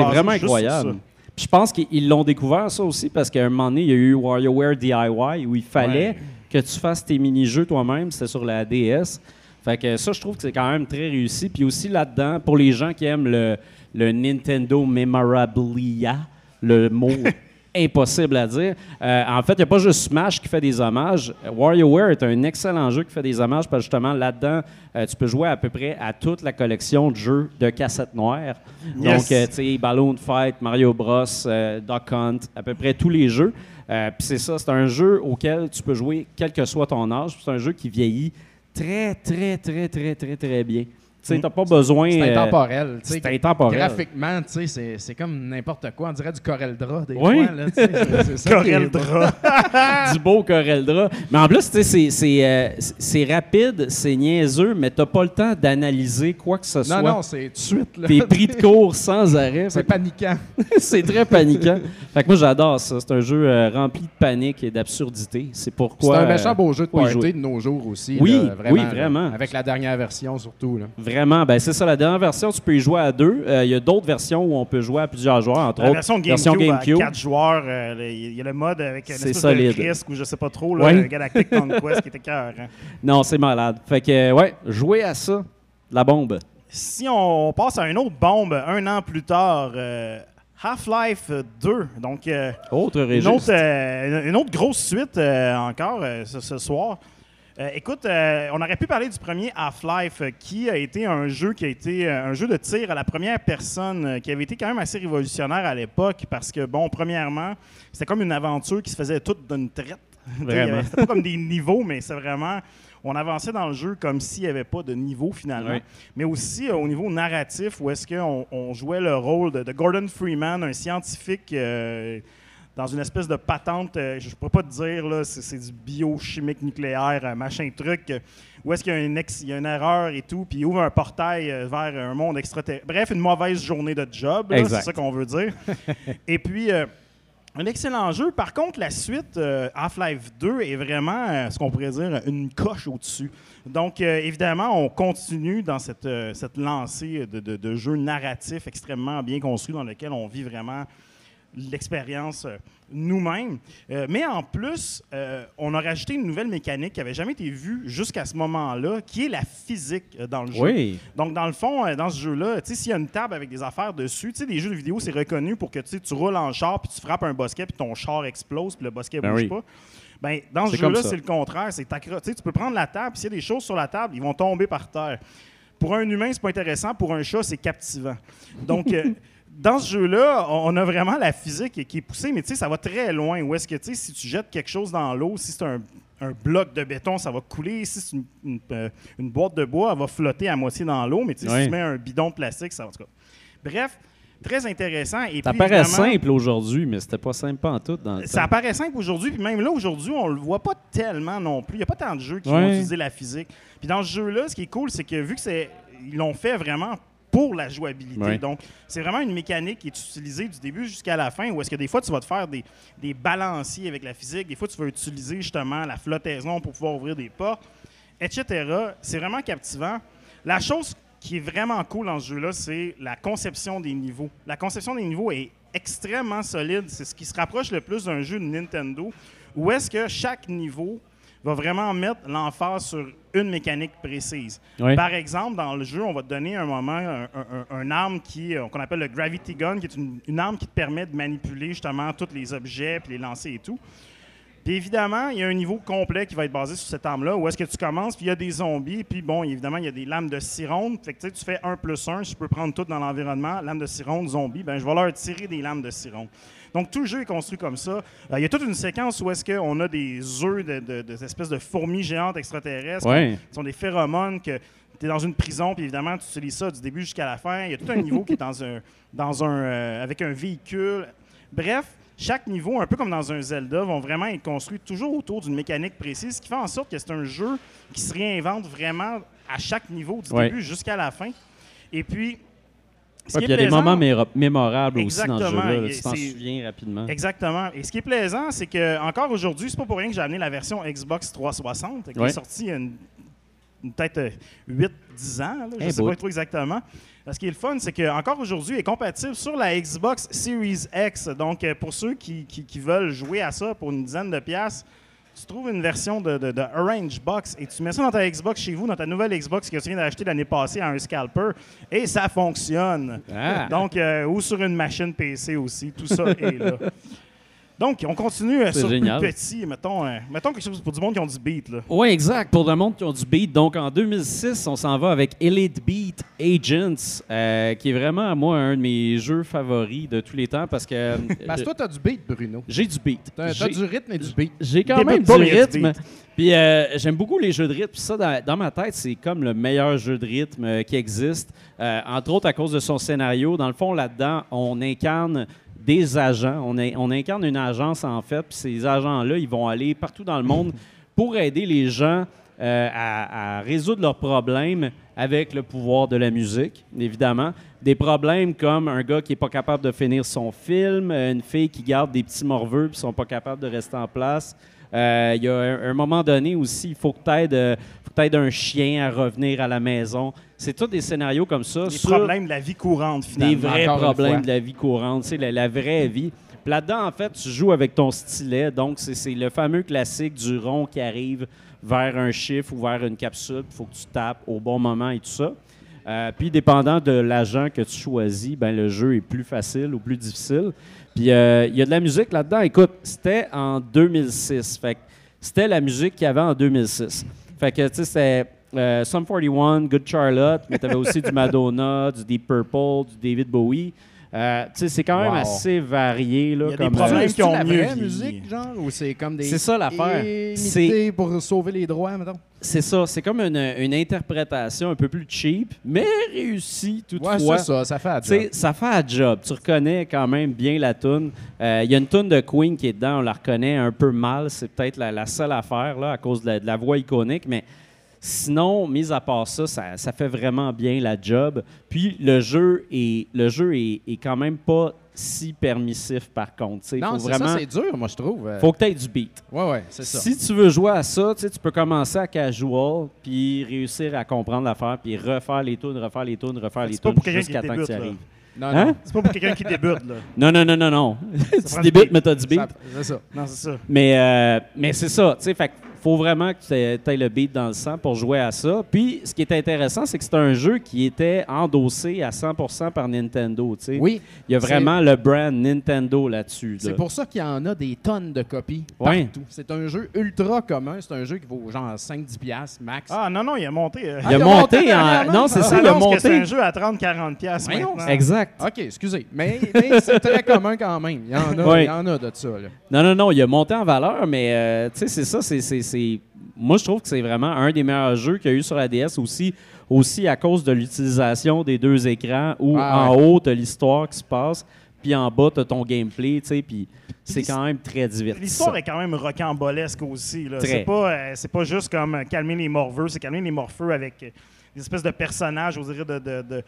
vraiment incroyable. je pense qu'ils l'ont découvert, ça aussi, parce qu'à un moment donné, il y a eu WarioWare DIY où il fallait Ouais. que tu fasses tes mini-jeux toi-même. C'était sur la DS. Fait que ça, je trouve que c'est quand même très réussi. Puis aussi là-dedans, pour les gens qui aiment le, le Nintendo Memorabilia, le mot impossible à dire, euh, en fait, il n'y a pas juste Smash qui fait des hommages. WarioWare est un excellent jeu qui fait des hommages parce que justement, là-dedans, euh, tu peux jouer à peu près à toute la collection de jeux de cassettes noires. Yes. Donc, euh, tu sais, Balloon Fight, Mario Bros, euh, Duck Hunt, à peu près tous les jeux. Puis c'est ça, c'est un jeu auquel tu peux jouer quel que soit ton âge. C'est un jeu qui vieillit très, très, très, très, très, très bien. Tu sais, t'as pas besoin... C'est euh, intemporel. tu sais. c'est intemporel. Graphiquement, tu sais, c'est- c'est comme n'importe quoi. On dirait du Corel Draw des Oui. fois. Là, tu sais. C'est- c'est ça qui est Corel beau. Draw. du beau Corel-Draw. Mais en plus, tu sais, c'est- c'est euh, c'est- c'est rapide, c'est niaiseux, mais t'as pas le temps d'analyser quoi que ce soit. Non, non, c'est tout de suite. là. T'es pris de cours sans arrêt. C'est paniquant. c'est très paniquant. Fait que moi, j'adore ça. C'est un jeu euh, rempli de panique et d'absurdité. C'est C'est pourquoi... un méchant beau jeu de party jouer. de nos jours aussi. Oui, là, vraiment, oui, là. vraiment. Avec la dernière version surtout. Là. Vraiment. Vraiment, ben c'est ça, la dernière version, tu peux y jouer à deux. Euh, Il y a d'autres versions où on peut jouer à plusieurs joueurs, entre La autres. version GameCube, à 4 joueurs, euh, il y a le mode avec une espèce solide. de risque ou je sais pas trop, là, Ouais. Galactic Conquest qui était cœur. Non, c'est malade. Fait que, euh, ouais, jouer à ça, la bombe. Si on passe à une autre bombe un an plus tard, euh, Half-Life 2, donc euh, Autre une, autre, euh, une autre grosse suite encore ce, ce soir. Euh, écoute, euh, on aurait pu parler du premier Half-Life, euh, qui a été un jeu qui a été un jeu de tir à la première personne, qui avait été quand même assez révolutionnaire à l'époque, parce que, bon, premièrement, c'était comme une aventure qui se faisait toute d'une traite. Vraiment. C'était pas comme des niveaux, mais c'est vraiment... On avançait dans le jeu comme s'il n'y avait pas de niveau finalement. Oui. Mais aussi euh, au niveau narratif, où est-ce qu'on on jouait le rôle de, de Gordon Freeman, un scientifique euh, dans une espèce de patente, euh, je ne pourrais pas te dire, là, c'est, du biochimique nucléaire, euh, machin truc, euh, où est-ce qu'il y a, une ex- il y a une erreur et tout, puis il ouvre un portail vers un monde extraterrestre. Bref, une mauvaise journée de job, c'est ça qu'on veut dire. et puis... euh, un excellent jeu. Par contre, la suite, euh, Half-Life 2, est vraiment euh, ce qu'on pourrait dire une coche au-dessus. Donc, euh, évidemment, on continue dans cette, cette lancée de, de, de jeux narratifs extrêmement bien construits dans lequel on vit vraiment l'expérience euh, nous-mêmes. Euh, mais en plus, euh, on a rajouté une nouvelle mécanique qui n'avait jamais été vue jusqu'à ce moment-là, qui est la physique dans le jeu. Oui. Donc, dans le fond, dans ce jeu-là, tu sais, s'il y a une table avec des affaires dessus, tu sais, les jeux de vidéo, c'est reconnu pour que tu roules en char, puis tu frappes un bosquet, puis ton char explose, puis le bosquet Ben bouge oui. pas. Ben, dans ce jeu-là, c'est le contraire. C'est tu peux prendre la table, puis s'il y a des choses sur la table, ils vont tomber par terre. Pour un humain, c'est pas intéressant. Pour un chat, c'est captivant. Donc, dans ce jeu-là, on a vraiment la physique qui- est poussée, mais tu sais, ça va très loin. Où est-ce que, tu sais, si tu jettes quelque chose dans l'eau, si c'est un, un bloc de béton, ça va couler. Si c'est une, une, euh, une boîte de bois, elle va flotter à moitié dans l'eau, mais tu sais, si tu mets un bidon de plastique, ça va. en tout cas. Bref, très intéressant. Et Ça puis, paraît simple aujourd'hui, mais c'était pas simple en tout dans le ça temps. paraît simple aujourd'hui, puis même là, aujourd'hui, on le voit pas tellement non plus. Il n'y a pas tant de jeux qui Ouais. vont utiliser la physique. Puis dans ce jeu-là, ce qui est cool, c'est que vu que c'est. Ils l'ont fait vraiment pour la jouabilité. Donc, c'est vraiment une mécanique qui est utilisée du début jusqu'à la fin, où est-ce que des fois, tu vas te faire des, des balanciers avec la physique, des fois, tu vas utiliser justement la flottaison pour pouvoir ouvrir des portes, etc. C'est vraiment captivant. La chose qui est vraiment cool dans ce jeu-là, c'est la conception des niveaux. La conception des niveaux est extrêmement solide. C'est ce qui se rapproche le plus d'un jeu de Nintendo, où est-ce que chaque niveau va vraiment mettre l'emphase sur une mécanique précise. Par exemple, dans le jeu, on va te donner un moment un, un- un- un arme qui euh, qu'on appelle le Gravity Gun, qui est une, une arme qui te permet de manipuler justement tous les objets, puis les lancer et tout. Puis évidemment, il y a un niveau complet qui va être basé sur cette arme-là, où est-ce que tu commences, puis il y a des zombies, puis bon, évidemment, il y a des lames de scie rondes. Fait que tu fais 1 plus 1, je peux prendre tout dans l'environnement, lames de scie ronde, zombies, ben je vais leur tirer des lames de scie ronde. Donc tout le jeu est construit comme ça. Euh, il y a toute une séquence où est-ce qu'on a des œufs de, de, espèces de fourmis géantes extraterrestres, Ouais. qui sont des phéromones que tu es dans une prison, puis évidemment, tu utilises ça du début jusqu'à la fin. Il y a tout un niveau qui est dans un, dans un, euh, avec un véhicule. Bref, chaque niveau, un peu comme dans un Zelda, vont vraiment être construits toujours autour d'une mécanique précise, ce qui fait en sorte que c'est un jeu qui se réinvente vraiment à chaque niveau, du Ouais. début jusqu'à la fin. Et puis, Ouais, il y a des moments mémorables aussi dans ce Exactement. jeu-là. là. Et Tu t'en c'est- souviens rapidement. Exactement. Et ce qui est plaisant, c'est que encore aujourd'hui, c'est pas pour rien que j'ai amené la version Xbox 360, qui Ouais. est sortie il y a peut-être 8-10 ans, là, je Eh ne sais boy. pas trop exactement. Ce qui est le fun, c'est qu'encore aujourd'hui, il est compatible sur la Xbox Series X. Donc, euh, pour ceux qui, qui- qui veulent jouer à ça pour une dizaine de piastres, tu trouves une version de, de- de Orange Box et tu mets ça dans ta Xbox chez vous, dans ta nouvelle Xbox que tu viens d'acheter l'année passée à un scalper, et ça fonctionne. Ah. Donc, euh, ou sur une machine PC aussi, tout ça est là. Donc, on continue euh, C'est sur génial. plus petit. Mettons, euh, mettons quelque chose pour du monde qui ont du beat. Là. Oui, exact. Pour le monde qui ont du beat. Donc, en 2006, on s'en va avec Elite Beat Agents, euh, qui est vraiment, moi, un de mes jeux favoris de tous les temps parce que euh, Parce que toi, t'as du beat, Bruno. j'ai du beat. T'as J'ai- du rythme et du beat. J'ai quand même du rythme. Puis euh, j'aime beaucoup les jeux de rythme. Puis ça, dans, dans ma tête, c'est comme le meilleur jeu de rythme euh, qui existe. Euh, entre autres à cause de son scénario. Dans le fond, là-dedans, on incarne des agents. On, in- on incarne une agence, en fait. Puis ces agents-là, ils vont aller partout dans le monde pour aider les gens euh, à, à résoudre leurs problèmes avec le pouvoir de la musique, évidemment. Des problèmes comme un gars qui n'est pas capable de finir son film, euh, une fille qui garde des petits morveux puis sont pas capables de rester en place, Euh, Il y a un, un moment donné aussi, il faut que tu aides, un chien à revenir à la maison. C'est tous des scénarios comme ça. Des sur problèmes de la vie courante, des finalement. vrais encore une problèmes de la vie courante, tu sais, la, la vraie vie. Puis là-dedans, en fait, tu joues avec ton stylet. Donc, c'est le fameux classique du rond qui arrive vers un chiffre ou vers une capsule. Il faut que tu tapes au bon moment et tout ça. Euh, puis, dépendant de l'agent que tu choisis, ben, le jeu est plus facile ou plus difficile. Puis, euh, il y a de la musique là-dedans. Écoute, c'était en 2006. Fait que c'était la musique qu'il y avait en 2006. Fait que, tu sais, c'était euh, Sum 41, Good Charlotte, mais tu avais aussi du Madonna, du Deep Purple, du David Bowie. Euh, tu sais, c'est quand même Wow. assez varié. Là, Il y a des comme, problèmes euh, qui ont la mieux vraie musique, genre, ou c'est comme des. C'est ça, l'affaire. Imité pour sauver les droits, mettons? c'est ça, c'est comme une, une interprétation un peu plus cheap, mais réussie toutefois. Ouais, c'est ça, ça fait sais, job. ça fait un job. Tu reconnais quand même bien la tune. Euh, Il y a une tune de Queen qui est dedans, on la reconnaît un peu mal. C'est peut-être la, la seule affaire là, à cause de la, de la voix iconique, mais sinon, mis à part ça, ça, ça fait vraiment bien la job. Puis le jeu est, le jeu est, est quand même pas si permissif par contre. Non, faut vraiment, ça, c'est dur, moi, je trouve. Euh, faut que tu aies du beat. Ouais, ouais, c'est ça. Si tu veux jouer à ça, tu peux commencer à casual, puis réussir à comprendre l'affaire, puis refaire les tunes, refaire les tunes, refaire les tunes jusqu'à qui temps que tu arrives. Non, Hein? non. C'est pas pour quelqu'un qui débute, là. Non, non, non, non, non. tu prend du débutes, beat. mais t'as du beat. Ça- C'est ça. Non, c'est ça. Mais, euh, mais c'est ça, tu sais, fait que faut vraiment que tu aies le beat dans le sang pour jouer à ça. Puis, ce qui est intéressant, c'est que c'est un jeu qui était endossé à 100% par Nintendo, tu sais. Oui, Il y a vraiment le brand Nintendo là-dessus. c'est pour ça qu'il y en a des tonnes de copies Ouais. partout. C'est un jeu ultra commun. C'est un jeu qui vaut genre 5-10$ piastres max. Ah, non, non, il a monté. euh, Il a Ah, il a monté monté en... Non, c'est ça il a que c'est monté. un jeu à 30-40$ piastres Voyons, maintenant. Exact. OK, excusez. Mais, mais c'est très commun quand même. Il y en a, Ouais. il y en a de ça. Là. Non, non, non, il a monté en valeur, mais euh, tu sais, c'est ça, c'est, c'est, Moi, je trouve que c'est vraiment un des meilleurs jeux qu'il y a eu sur la DS aussi, aussi à cause de l'utilisation des deux écrans où Ah en ouais. haut, tu as l'histoire qui se passe, puis en bas, tu as ton gameplay, tu sais, puis c'est quand même très divertissant. L'histoire est quand même rocambolesque aussi. C'est pas, euh, pas juste comme calmer les morveux, c'est calmer les morfeux avec des espèces de personnages, de, de, de,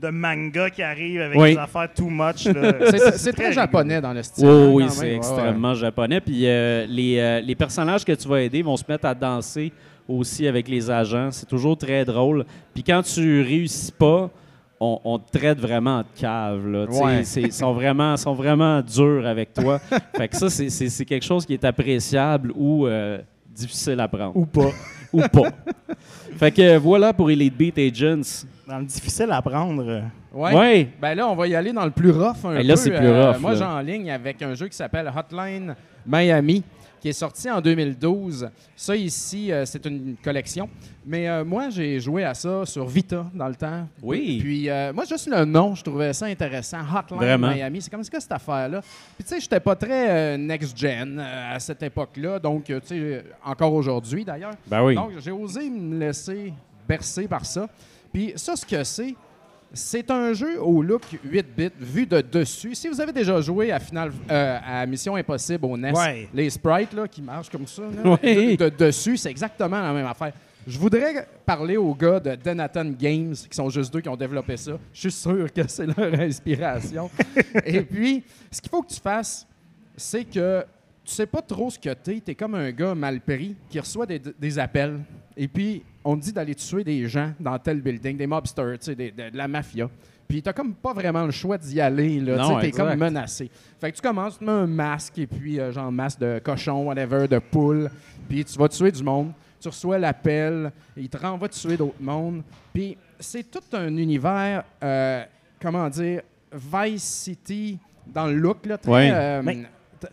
de manga qui arrivent avec Oui. des affaires too much. là. C'est très japonais dans le style. Oui, hein, oui, quand c'est. Ouais, extrêmement japonais. Puis euh, les, euh, les personnages que tu vas aider vont se mettre à danser aussi avec les agents. C'est toujours très drôle. Puis quand tu réussis pas, on, on te traite vraiment de cave. Là. Ouais. Ils sont vraiment, sont vraiment durs avec toi. fait que ça, c'est- c'est c'est quelque chose qui est appréciable ou euh, difficile à prendre. Ou pas. Ou pas. fait que euh, voilà pour Elite Beat Agents. Dans le difficile à prendre. Ouais. Ouais. Ben là, on va y aller dans le plus rough un Ben là, c'est plus Euh, rough, moi, là. j'enligne avec un jeu qui s'appelle Hotline Miami, qui est sorti en 2012. Ça, ici, euh, c'est une collection. Mais euh, moi, j'ai joué à ça sur Vita dans le temps. Oui. Puis, euh, moi, juste le nom, je trouvais ça intéressant. Hotline Vraiment. Miami. C'est comme ça, cette affaire-là? Puis, tu sais, j'étais pas très euh, next-gen à cette époque-là. Donc, tu sais, encore aujourd'hui, d'ailleurs. Ben oui. Donc, j'ai osé me laisser bercer par ça. Puis ça, ce que c'est, c'est un jeu au look 8 bits vu de dessus. Si vous avez déjà joué à Final, euh, à Mission Impossible au NES, Ouais. les sprites là, qui marchent comme ça, là, de, de dessus, c'est exactement la même affaire. Je voudrais parler aux gars de Denatan Games, qui sont juste deux qui ont développé ça. Je suis sûr que c'est leur inspiration. Et puis, ce qu'il faut que tu fasses, c'est que tu sais pas trop ce que t'es. T'es comme un gars mal pris qui reçoit des, des appels. Et puis, on te dit d'aller tuer des gens dans tel building, des mobsters, tu sais, des- de, de la mafia. Puis, t'as comme pas vraiment le choix d'y aller. Là, t'es exact. comme menacé. Fait que tu commences, tu mets un masque, et puis, euh, genre, masque de cochon, whatever, de poule. Puis, tu vas tuer du monde. Tu reçois l'appel, il te renvoie tuer d'autres mondes. Puis, c'est tout un univers, euh, comment dire, Vice City dans le look, là, très. Ouais. euh, Mais-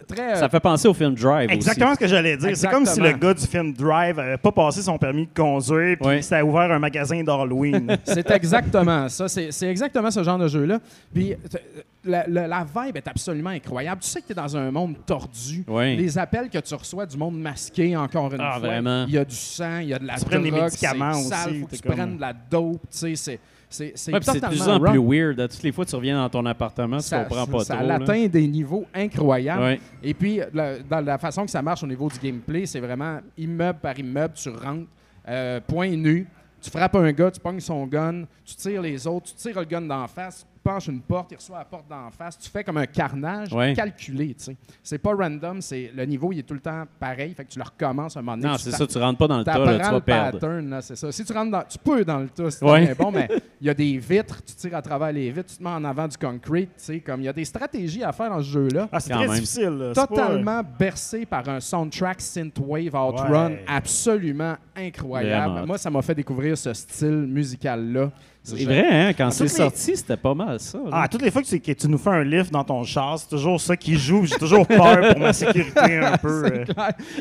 très Ça fait penser au film Drive Exactement ce que j'allais dire. C'est comme si le gars du film Drive avait pas passé son permis de conduire puis s'était ouvert un magasin d'Halloween. C'est exactement ça. C'est exactement ce genre de jeu-là. Puis t- la, la- la vibe est absolument incroyable. Tu sais que tu es dans un monde tordu. Oui. Les appels que tu reçois du monde masqué, encore une Ah, fois. vraiment. Il y a du sang, il y a de la Tu drogue. prennes des médicaments c'est sale, aussi, faut que t'es tu comme- prennes de la dope. Tu sais, c'est- c'est c'est Ouais, de plus en plus weird. À Toutes les fois tu reviens dans ton appartement, tu Ça, comprends pas ça trop. là. atteint des niveaux incroyables. Ouais. Et puis, la- dans la façon que ça marche au niveau du gameplay, c'est vraiment immeuble par immeuble, tu rentres, euh, point nu, tu frappes un gars, tu pognes son gun, tu tires les autres, tu tires le gun d'en face, penches une porte, il reçoit la porte d'en face. Tu fais comme un carnage Ouais. calculé, tu sais. C'est pas random, c'est le niveau, il est tout le temps pareil, fait que tu le recommences un moment donné. Non, tu c'est ça, tu rentres pas dans le tas, là, tu vas le perdre. pattern, là, c'est ça. Si tu rentres dans... Tu peux dans le tas, c'est Ouais. bon, mais il y a des vitres, tu tires à travers les vitres, tu te mets en avant du concrete, tu sais, comme il y a des stratégies à faire dans ce jeu-là. Ah, c'est très même. difficile. là. C'est pas- Totalement bercé par un soundtrack synthwave outrun Ouais. absolument incroyable. Vraiment. Moi, ça m'a fait découvrir ce style musical-là. C'est vrai, hein? Quand c'est les- sorti, c'était pas mal ça. là. Ah, toutes les fois que tu, que tu nous fais un lift dans ton char, c'est toujours ça qui joue. J'ai toujours peur pour ma sécurité un peu. euh.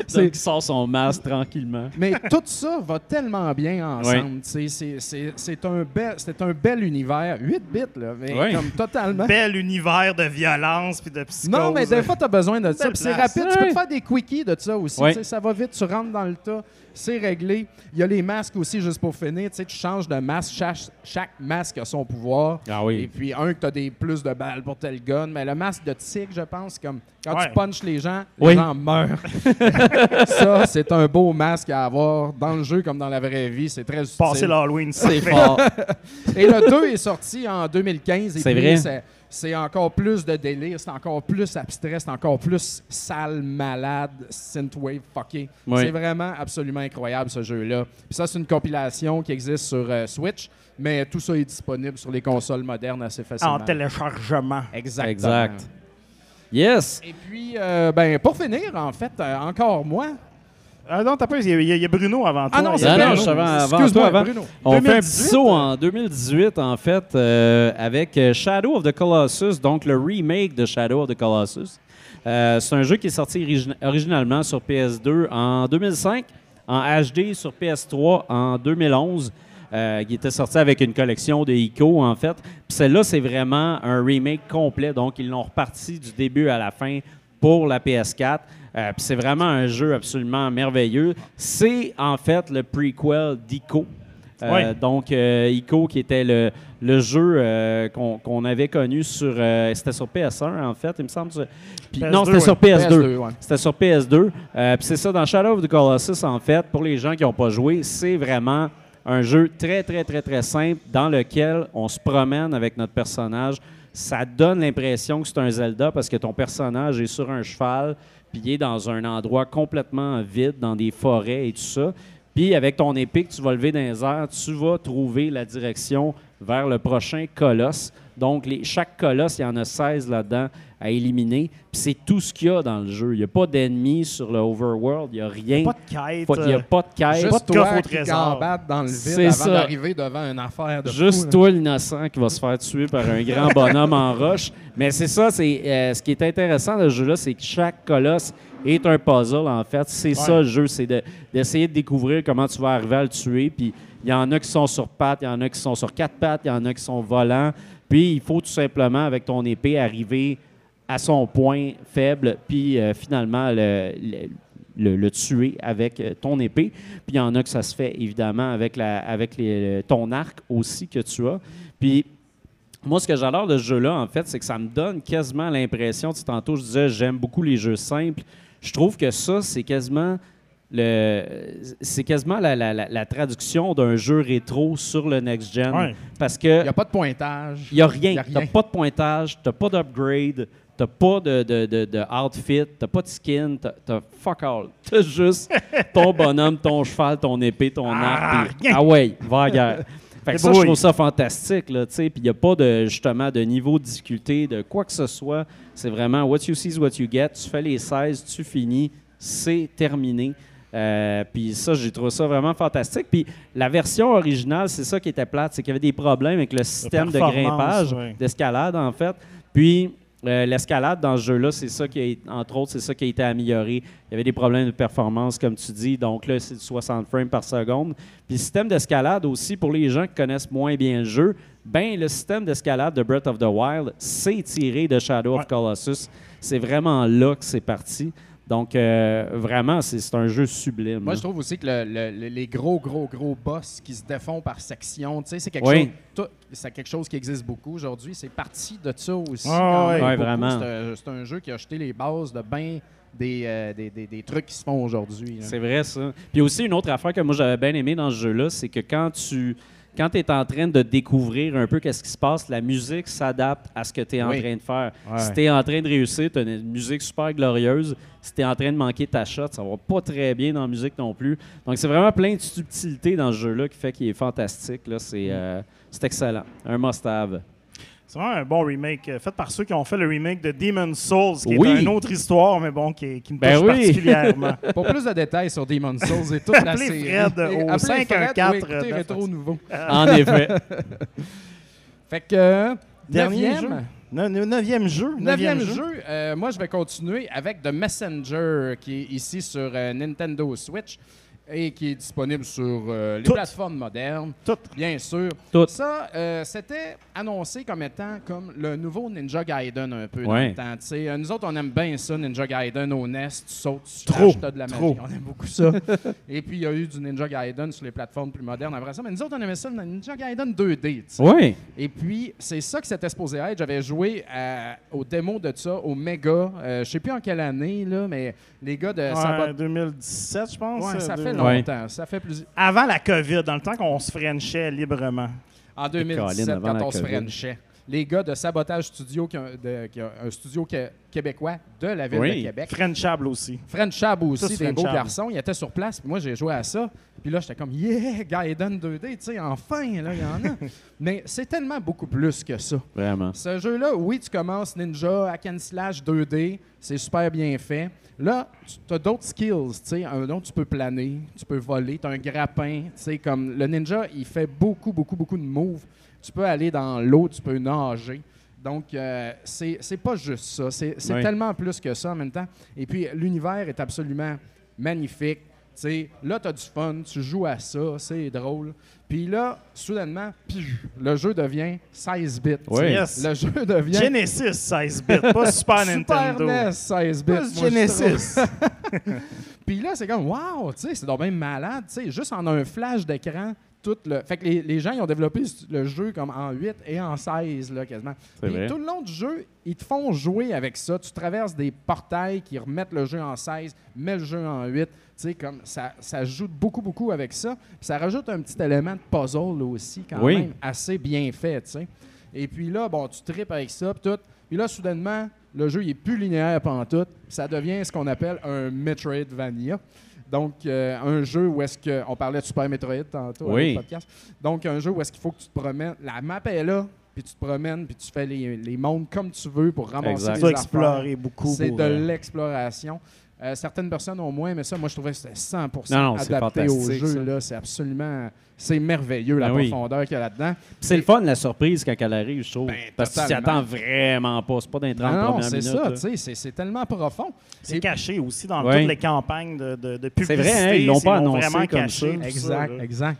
C'est qui sort son masque tranquillement. Mais tout ça va tellement bien ensemble. c'est- C'est c'est un, bel- c'est un bel univers. 8 bits, là, mais Ouais. comme totalement. Bel univers de violence puis de psychose. Non, mais des fois, tu as besoin de ça. C'est rapide. Tu peux faire des quickies de ça aussi. Ouais. tu sais, Ça va vite. Tu rentres dans le tas. C'est réglé. Il y a les masques aussi, juste pour finir. Tu sais, tu changes de masque. Chaque, chaque masque a son pouvoir. Ah Et oui. puis, un, que tu as des plus de balles pour tel gun. Mais le masque de tigre, je pense, comme quand Ouais. tu punches les gens, les Oui. gens meurent. ça, c'est un beau masque à avoir dans le jeu comme dans la vraie vie. C'est très utile. Passer l'Halloween, C'est fort. Et le 2 est sorti en 2015. et C'est puis vrai. C'est- encore plus de délire, c'est encore plus abstrait, c'est encore plus sale, malade, synthwave, fucké. Oui. C'est vraiment absolument incroyable ce jeu-là. Puis ça, c'est une compilation qui existe sur euh, Switch, mais tout ça est disponible sur les consoles modernes assez facilement. En téléchargement. Exactement. Exact. Yes. Et puis, euh, ben, pour finir, en fait, euh, encore moi. Ah non, t'as pas. Il y, a- il y a Bruno avant toi. Ah non, Il y c'est a Bruno. je savais avant Excuse-moi, toi, avant. Bruno. On fait un 2018, petit saut en 2018, en fait, euh, avec euh, Shadow of the Colossus, donc le remake de Shadow of the Colossus. Euh, c'est un jeu qui est sorti origina- originalement sur PS2 en 2005, en HD sur PS3 en 2011. euh, qui était sorti avec une collection de ICO, en fait. Puis celle-là, c'est vraiment un remake complet. Donc, ils l'ont reparti du début à la fin pour la PS4. Euh, puis c'est vraiment un jeu absolument merveilleux. C'est, en fait, le prequel d'ICO. Euh. Donc, euh, ICO, qui était le, le jeu euh, qu'on qu'on avait connu sur... euh, c'était sur PS1, en fait, il me semble. Puis- PS2, non, c'était ouais. sur PS2. PS2, ouais. C'était sur PS2. Euh, Puis c'est ça, dans Shadow of the Colossus, en fait, pour les gens qui n'ont pas joué, c'est vraiment un jeu très, très, très, très simple dans lequel on se promène avec notre personnage. Ça donne l'impression que c'est un Zelda parce que ton personnage est sur un cheval, est dans un endroit complètement vide, dans des forêts et tout ça. Puis avec ton épée que tu vas lever dans les airs, tu vas trouver la direction vers le prochain colosse. Donc, les, chaque colosse, il y en a 16 là-dedans à éliminer. Puis c'est tout ce qu'il y a dans le jeu. Il n'y a pas d'ennemis sur le overworld, il n'y a rien. Pas de quête. Pas- Il n'y a euh, pas de quête. Juste Pas de toi qui trésor. gambade dans le vide avant ça. d'arriver devant une affaire de Juste fou, toi, l'innocent, qui va se faire tuer par un grand bonhomme en roche. Mais c'est ça, c'est euh, ce qui est intéressant de ce jeu-là, c'est que chaque colosse est un puzzle, en fait. C'est ça le jeu, c'est de- d'essayer de, découvrir comment tu vas arriver à le tuer. Puis il y en a qui sont sur pattes, il y en a qui sont sur quatre pattes, il y en a qui sont volants. Puis il faut tout simplement, avec ton épée, arriver à son point faible, puis euh, finalement le, tuer avec euh, ton épée. Puis il y en a que ça se fait évidemment avec, ton arc aussi que tu as. Puis moi, ce que j'adore de ce jeu-là, en fait, c'est que ça me donne quasiment l'impression, tu tantôt je disais j'aime beaucoup les jeux simples. Je trouve que ça, c'est quasiment c'est quasiment la, la- la- la traduction d'un jeu rétro sur le next gen. Ouais. Parce Il que n'y a pas de pointage. il n'y a rien. Tu rien. pas de pointage, tu pas d'upgrade, tu pas de, de, de, de outfit, tu pas de skin, tu as fuck all. Tu juste ton bonhomme, ton cheval, ton épée, ton Ah, arc. rien. Ah ouais, va à guerre. Fait que ça, je trouve ça fantastique, là, tu sais. Puis il n'y a pas de, justement, de niveau de difficulté, de quoi que ce soit. C'est vraiment what you see is what you get. Tu fais les 16, tu finis, c'est terminé. Euh, puis ça, j'ai trouvé ça vraiment fantastique. Puis la version originale, c'est ça qui était plate, c'est qu'il y avait des problèmes avec le système de grimpage, d'escalade, en fait. Puis euh, l'escalade dans ce jeu-là, c'est ça qui a, été- entre autres, c'est ça qui a été amélioré. Il y avait des problèmes de performance, comme tu dis. Donc là, c'est du 60 frames par seconde. Puis le système d'escalade aussi, pour les gens qui connaissent moins bien le jeu, ben le système d'escalade de Breath of the Wild, c'est tiré de Shadow Ouais. of Colossus. C'est vraiment là que c'est parti. Donc, euh, vraiment, c'est un jeu sublime. Moi, je trouve aussi que le- le- le- les gros, gros, gros boss qui se défont par section, tu sais, c'est quelque, Oui. chose, tout- quelque chose qui existe beaucoup aujourd'hui. C'est parti de ça aussi. Ah, ouais. beaucoup. vraiment. C'est un, jeu qui a jeté les bases de bien des, euh, des, des- des trucs qui se font aujourd'hui. C'est vrai, ça. Puis aussi, une autre affaire que moi j'avais bien aimé dans ce jeu-là, c'est que quand tu quand tu es en train de découvrir un peu qu'est-ce qui se passe, la musique s'adapte à ce que tu es en Oui. train de faire. Ouais. Si tu es en train de réussir, tu as une musique super glorieuse. Si tu es en train de manquer ta shot, ça va pas très bien dans la musique non plus. Donc, c'est vraiment plein de subtilités dans ce jeu-là qui fait qu'il est fantastique. là. C'est euh, c'est excellent. Un must-have. C'est vraiment un bon remake, euh, fait par ceux qui ont fait le remake de Demon's Souls, qui Oui. est une autre histoire, mais bon, qui, qui me touche Ben oui. particulièrement. Pour plus de détails sur Demon's Souls et toute la Appelez série, Fred au appelez 514 Fred ou écoutez de Rétro. Nouveau. En effet. Fait que, euh, Dernier neuvième, jeu. Ne- ne- Neuvième jeu. neuvième jeu, euh, moi je vais continuer avec The Messenger qui est ici sur euh, Nintendo Switch et qui est disponible sur euh, les Toutes. plateformes modernes. Tout. Bien sûr. Toutes. Ça, euh, c'était annoncé comme étant comme le nouveau Ninja Gaiden un peu dans Ouais. le temps. Euh, nous autres, on aime bien ça, Ninja Gaiden au NES. Tu sautes, tu Trop, craches, t'as de la magie. trop. On aime beaucoup ça. Et puis, il y a eu du Ninja Gaiden sur les plateformes plus modernes après ça. Mais nous autres, on aimait ça, le Ninja Gaiden 2D. tu sais. Oui. Et puis, c'est ça que c'était supposé être. J'avais joué à- au démo de ça, au Mega. Euh, je sais plus en quelle année, là, mais les gars de Sabot- Ouais, 2017, je pense. Ouais, ça fait. Longtemps. Ça fait plus... Avant la COVID, dans le temps qu'on se frenchait librement. En 2017, Colin, avant quand on se frenchait. Les gars de Sabotage Studio, qui, ont- de- qui a un studio que- québécois de la ville Oui. de Québec. Frenchable aussi. Frenchab aussi, des beaux Frenchab. garçons. Ils étaient sur place, puis moi, j'ai joué à ça. Puis là, j'étais comme, yeah, Gaiden 2D, tu sais, enfin, là, il y en a. Mais c'est tellement beaucoup plus que ça. Vraiment. Ce jeu-là, oui, tu commences ninja, hack and slash 2D, c'est super bien fait. Là, tu as d'autres skills, tu sais, un autre, tu peux planer, tu peux voler, tu as un grappin, tu sais, comme le ninja, il fait beaucoup, beaucoup, beaucoup de moves. Tu peux aller dans l'eau, tu peux nager. Donc, euh, c'est c'est pas juste ça, c'est Oui. tellement plus que ça en même temps. Et puis, l'univers est absolument magnifique. Tu sais, là, tu as du fun, tu joues à ça, c'est drôle. Puis là, soudainement, le jeu devient 16 bits. Oui. Yes. Le jeu devient Genesis 16 bits, pas Super Nintendo. NES 16 bits. Moi. Genesis. Puis là, c'est comme, wow, tu sais, c'est donc même malade, tu sais, juste en un flash d'écran, tout le. Fait que les, les gens, ils ont développé le jeu comme en 8 et en 16, là, quasiment. Puis tout le long du jeu, ils te font jouer avec ça. Tu traverses des portails qui remettent le jeu en 16, mets le jeu en 8. Tu sais, comme ça, ça joue beaucoup, beaucoup avec ça. Puis ça rajoute un petit élément de puzzle là, aussi, quand Oui. même, assez bien fait, tu sais. Et puis là, bon, tu tripes avec ça, puis tout. Puis là, soudainement, le jeu il est plus linéaire pendant tout. Ça devient ce qu'on appelle un Metroidvania. Donc, euh, un jeu où est-ce que. On parlait de Super Metroid tantôt Oui. dans le podcast. Donc, un jeu où est-ce qu'il faut que tu te promènes. La map est là, puis tu te promènes, puis tu fais les, les mondes comme tu veux pour ramasser Exact. vas affaires. explorer beaucoup. C'est de euh, l'exploration. Euh, certaines personnes ont moins, mais ça, moi, je trouvais que c'était 100 Non, non, c'est adapté au fantastique, jeu. ça. là. C'est absolument... C'est merveilleux, la Ben oui. profondeur qu'il y a là-dedans. Puis C'est le fun, la surprise, quand elle arrive, je trouve. Ben, Parce que tu t'y attends vraiment pas. C'est pas dans les 30 Non, non, premières c'est minutes. ça, tu sais, c'est- c'est tellement profond. C'est caché aussi dans Ouais. toutes les campagnes de, de, de C'est publicité. vrai, hein, ils l'ont c'est pas annoncé vraiment comme caché, ça. Exact, exact.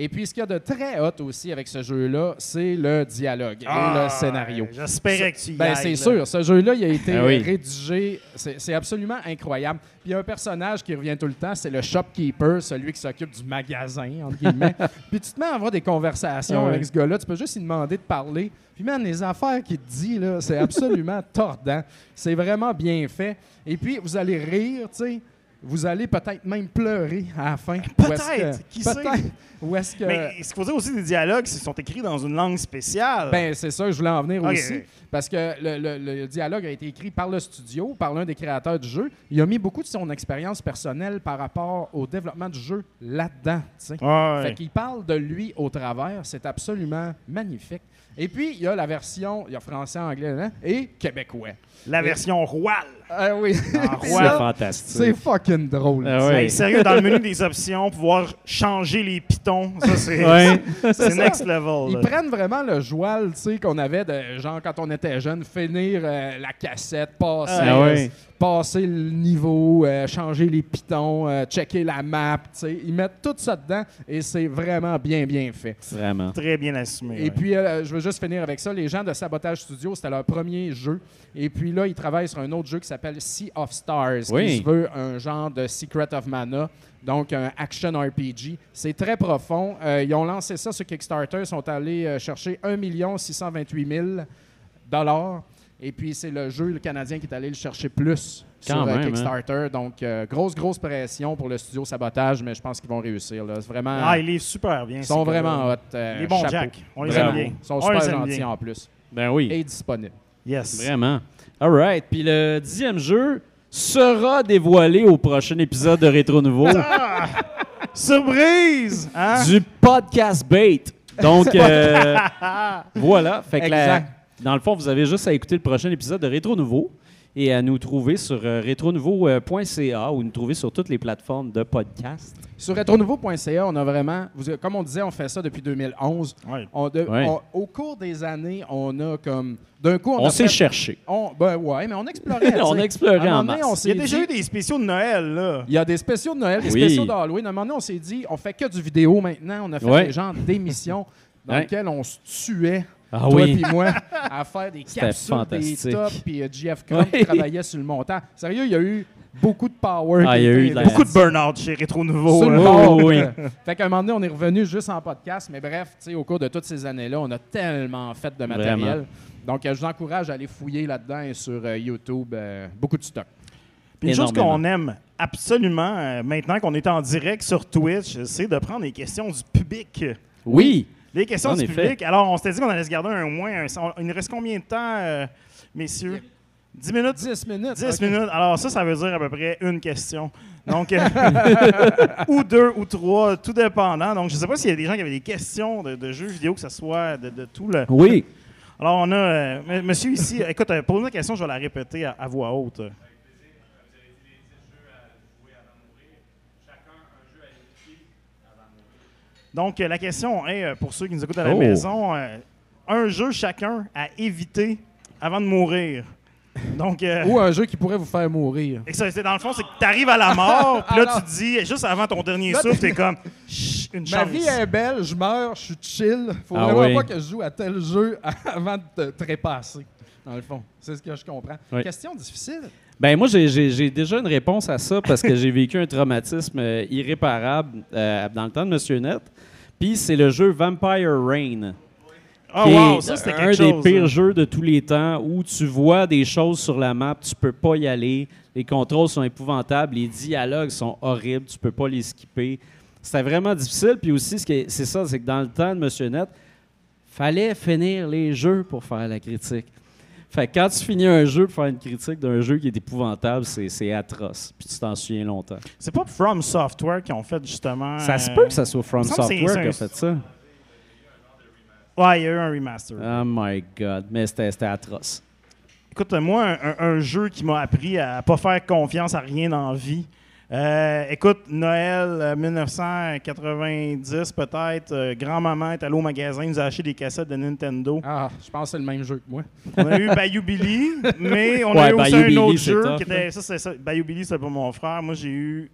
Et puis, ce qu'il y a de très hot aussi avec ce jeu-là, c'est le dialogue et Ah, le scénario. J'espérais que tu y Ben, c'est sûr. Ce jeu-là, il a été Ah oui. rédigé. C'est absolument incroyable. Puis il y a un personnage qui revient tout le temps, c'est le shopkeeper, celui qui s'occupe du magasin, entre guillemets. Puis tu te mets à avoir des conversations Ah avec ce gars-là. Tu peux juste lui demander de parler. Puis, man, les affaires qu'il te dit, là, c'est absolument tordant. C'est vraiment bien fait. Et puis, vous allez rire, tu sais. Vous allez peut-être même pleurer à la fin. Peut-être, que- qui sait? Peut-être. Ou est-ce que. Mais ce qu'il faut dire aussi des dialogues, qu'ils sont écrits dans une langue spéciale. Ben, c'est ça, je voulais en venir aussi. Parce que le, le- le dialogue a été écrit par le studio, par l'un des créateurs du jeu. Il a mis beaucoup de son expérience personnelle par rapport au développement du jeu là-dedans. Ouais. Fait qu'il parle de lui au travers. C'est absolument magnifique. Et puis, il y a la version, il y a français, anglais hein, et québécois. La version royale. Ah oui, Puis C'est fantastique. c'est fucking drôle. Ah. Hey, sérieux, dans le menu des options, pouvoir changer les pitons, ça c'est next level. Ils prennent vraiment le joual, tu sais, qu'on avait de genre quand on était jeune, finir euh, la cassette, passer, Ah ouais. Passer le niveau, euh, changer les pitons, euh, checker la map, tu sais. Ils mettent tout ça dedans et c'est vraiment bien, bien fait. Vraiment. Très bien assumé. Et ouais. puis, euh, je veux juste finir avec ça. Les gens de Sabotage Studio, c'était leur premier jeu. Et puis là, ils travaillent sur un autre jeu qui s'appelle Sea of Stars, Oui. qui se veut un genre de Secret of Mana, donc un action RPG. C'est très profond. Euh, ils ont lancé ça sur Kickstarter. Ils sont allés chercher 1 628 000 dollars. Et puis, c'est le jeu le Canadien qui est allé le chercher plus Quand sur euh, hein? Kickstarter. Donc, euh, grosse, grosse pression pour le studio Sabotage, mais je pense qu'ils vont réussir. là. C'est vraiment... Ah, il est super bien. ils sont vraiment hot. euh, Les bons chapeau. Jack. On les Vraiment. aime bien. Ils sont On super gentils bien. en plus. Ben oui. Et disponibles. Yes. Vraiment. All right. Puis le dixième jeu sera dévoilé au prochain épisode de Rétro Nouveau Surprise! Hein? du podcast Bait. Donc, euh, voilà. Fait que la- Exact. Dans le fond, vous avez juste à écouter le prochain épisode de Rétro Nouveau et à nous trouver sur euh, retronouveau.ca ou nous trouver sur toutes les plateformes de podcast. Sur retronouveau.ca, on a vraiment, vous- comme on disait, on fait ça depuis 2011. Ouais. On de- Ouais. on- au cours des années, on a comme. D'un coup, on, On a s'est fait- cherché. on, ben ouais, mais on explorait. On explorait en moment donné, masse. on Il y s'est a déjà dit- eu des spéciaux de Noël, là. Il y a des spéciaux de Noël, des Oui. spéciaux d'Halloween. À un moment donné, on s'est dit, on fait que du vidéo maintenant. On a fait des genres d'émissions dans lesquelles on se tuait, Ah toi oui. puis moi, à faire des capsules, des tops, puis Crump Ouais. qui travaillait sur le montant. Sérieux, il y a eu beaucoup de power. Ah, qui il y a eu de la- Beaucoup de burn-out chez Rétro Nouveau. sur le. Oh, oui. fait qu'à un moment donné, on est revenu juste en podcast. Mais bref, tu sais, au cours de toutes ces années-là, on a tellement fait de matériel. Vraiment. Donc, euh, je vous encourage à aller fouiller là-dedans et sur euh, YouTube. euh, beaucoup de stock. Puis une chose qu'on aime absolument, euh, maintenant qu'on est en direct sur Twitch, c'est de prendre les questions du public. Oui. Les questions En du effet. public. Alors, on s'était dit qu'on allait se garder un au moins. un- il nous reste combien de temps, euh, messieurs? 10 minutes? 10 minutes. 10 ok. minutes. Alors, ça, ça veut dire à peu près une question. Donc, euh, ou deux ou trois, tout dépendant. Donc, je ne sais pas s'il y a des gens qui avaient des questions de, de jeux vidéo, que ce soit de, de tout le. Oui. Alors, on a. euh, monsieur ici, écoute, euh, pose-moi la question, je vais la répéter à, à voix haute. Donc, euh, la question est, euh, pour ceux qui nous écoutent à la Oh. maison, euh, un jeu chacun à éviter avant de mourir. Donc, euh, Ou un jeu qui pourrait vous faire mourir. et ça, c'est dans le fond, c'est que tu arrives à la mort, puis là, Alors- tu te dis, juste avant ton dernier Là, souffle, t'es comme, Chut, une Ma chance. vie est belle, je meurs, je suis chill. Faut Ah vraiment oui. pas que je joue à tel jeu avant de te trépasser. Dans le fond, c'est ce que je comprends. Oui. Question difficile. Ben moi, j'ai- j'ai j'ai déjà une réponse à ça parce que j'ai vécu un traumatisme euh, irréparable euh, dans le temps de Monsieur Net. Puis c'est le jeu Vampire Reign. Qui wow, est ça, c'était un chose. des pires hein. jeux de tous les temps où tu vois des choses sur la map, tu peux pas y aller, les contrôles sont épouvantables, les dialogues sont horribles, tu peux pas les skipper. C'était vraiment difficile. Puis aussi, ce c'est ça, c'est que dans le temps de Monsieur Net, fallait finir les jeux pour faire la critique. Fait que quand tu finis un jeu pour faire une critique d'un jeu qui est épouvantable, c'est atroce. Puis tu t'en souviens longtemps. C'est pas From Software qui ont fait justement. Ça se peut que ça soit From Software qui a fait ça. Ouais, il y a eu un remaster. Oh my God. Mais c'était atroce. Écoute, moi, un, un- un jeu qui m'a appris à pas faire confiance à rien dans la vie. Euh, écoute, Noël euh, 1990 peut-être, euh, grand-maman est allée au magasin, nous a acheté des cassettes de Nintendo. Ah, je pense que c'est le même jeu que moi. On a eu Bayou Billy, mais on Ouais, a eu aussi Bayou un Billy, autre c'est jeu tough, qui était. Ça, c'est ça. Bayou Billy, c'était pour mon frère. Moi, j'ai eu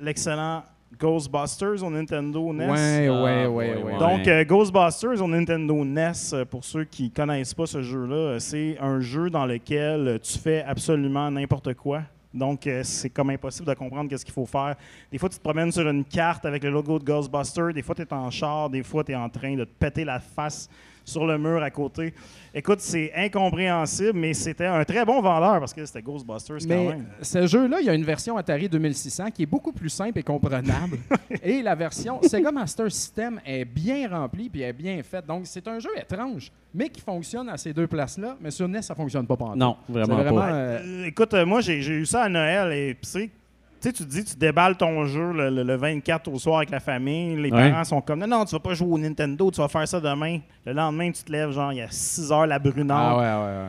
l'excellent Ghostbusters au Nintendo NES. Ouais, ouais, Ah, ouais, ouais, ouais. ouais. Donc, euh, Ghostbusters au Nintendo NES, euh, pour ceux qui connaissent pas ce jeu-là, euh, c'est un jeu dans lequel euh, tu fais absolument n'importe quoi. Donc, euh, c'est comme impossible de comprendre qu'est-ce qu'il faut faire. Des fois, tu te promènes sur une carte avec le logo de Ghostbusters. Des fois, tu es en char. Des fois, tu es en train de te péter la face sur le mur à côté. Écoute, c'est incompréhensible, mais c'était un très bon vendeur parce que c'était Ghostbusters quand Mais même. ce jeu-là, il y a une version Atari 2600 qui est beaucoup plus simple et comprenable. et la version Sega Master System est bien remplie puis est bien faite. Donc, c'est un jeu étrange, mais qui fonctionne à ces deux places-là. Mais sur NES, ça fonctionne pas pendant Non, vraiment, vraiment, pas. euh, Euh, écoute, euh, moi, j'ai eu ça à Noël et tu sais, tu te dis, tu déballes ton jeu le, le- le 24 au soir avec la famille. Les Ouais. parents sont comme, non, non, tu vas pas jouer au Nintendo, tu vas faire ça demain. Le lendemain, tu te lèves, genre, il y a 6 heures la brunante. Ah ouais, ouais, ouais.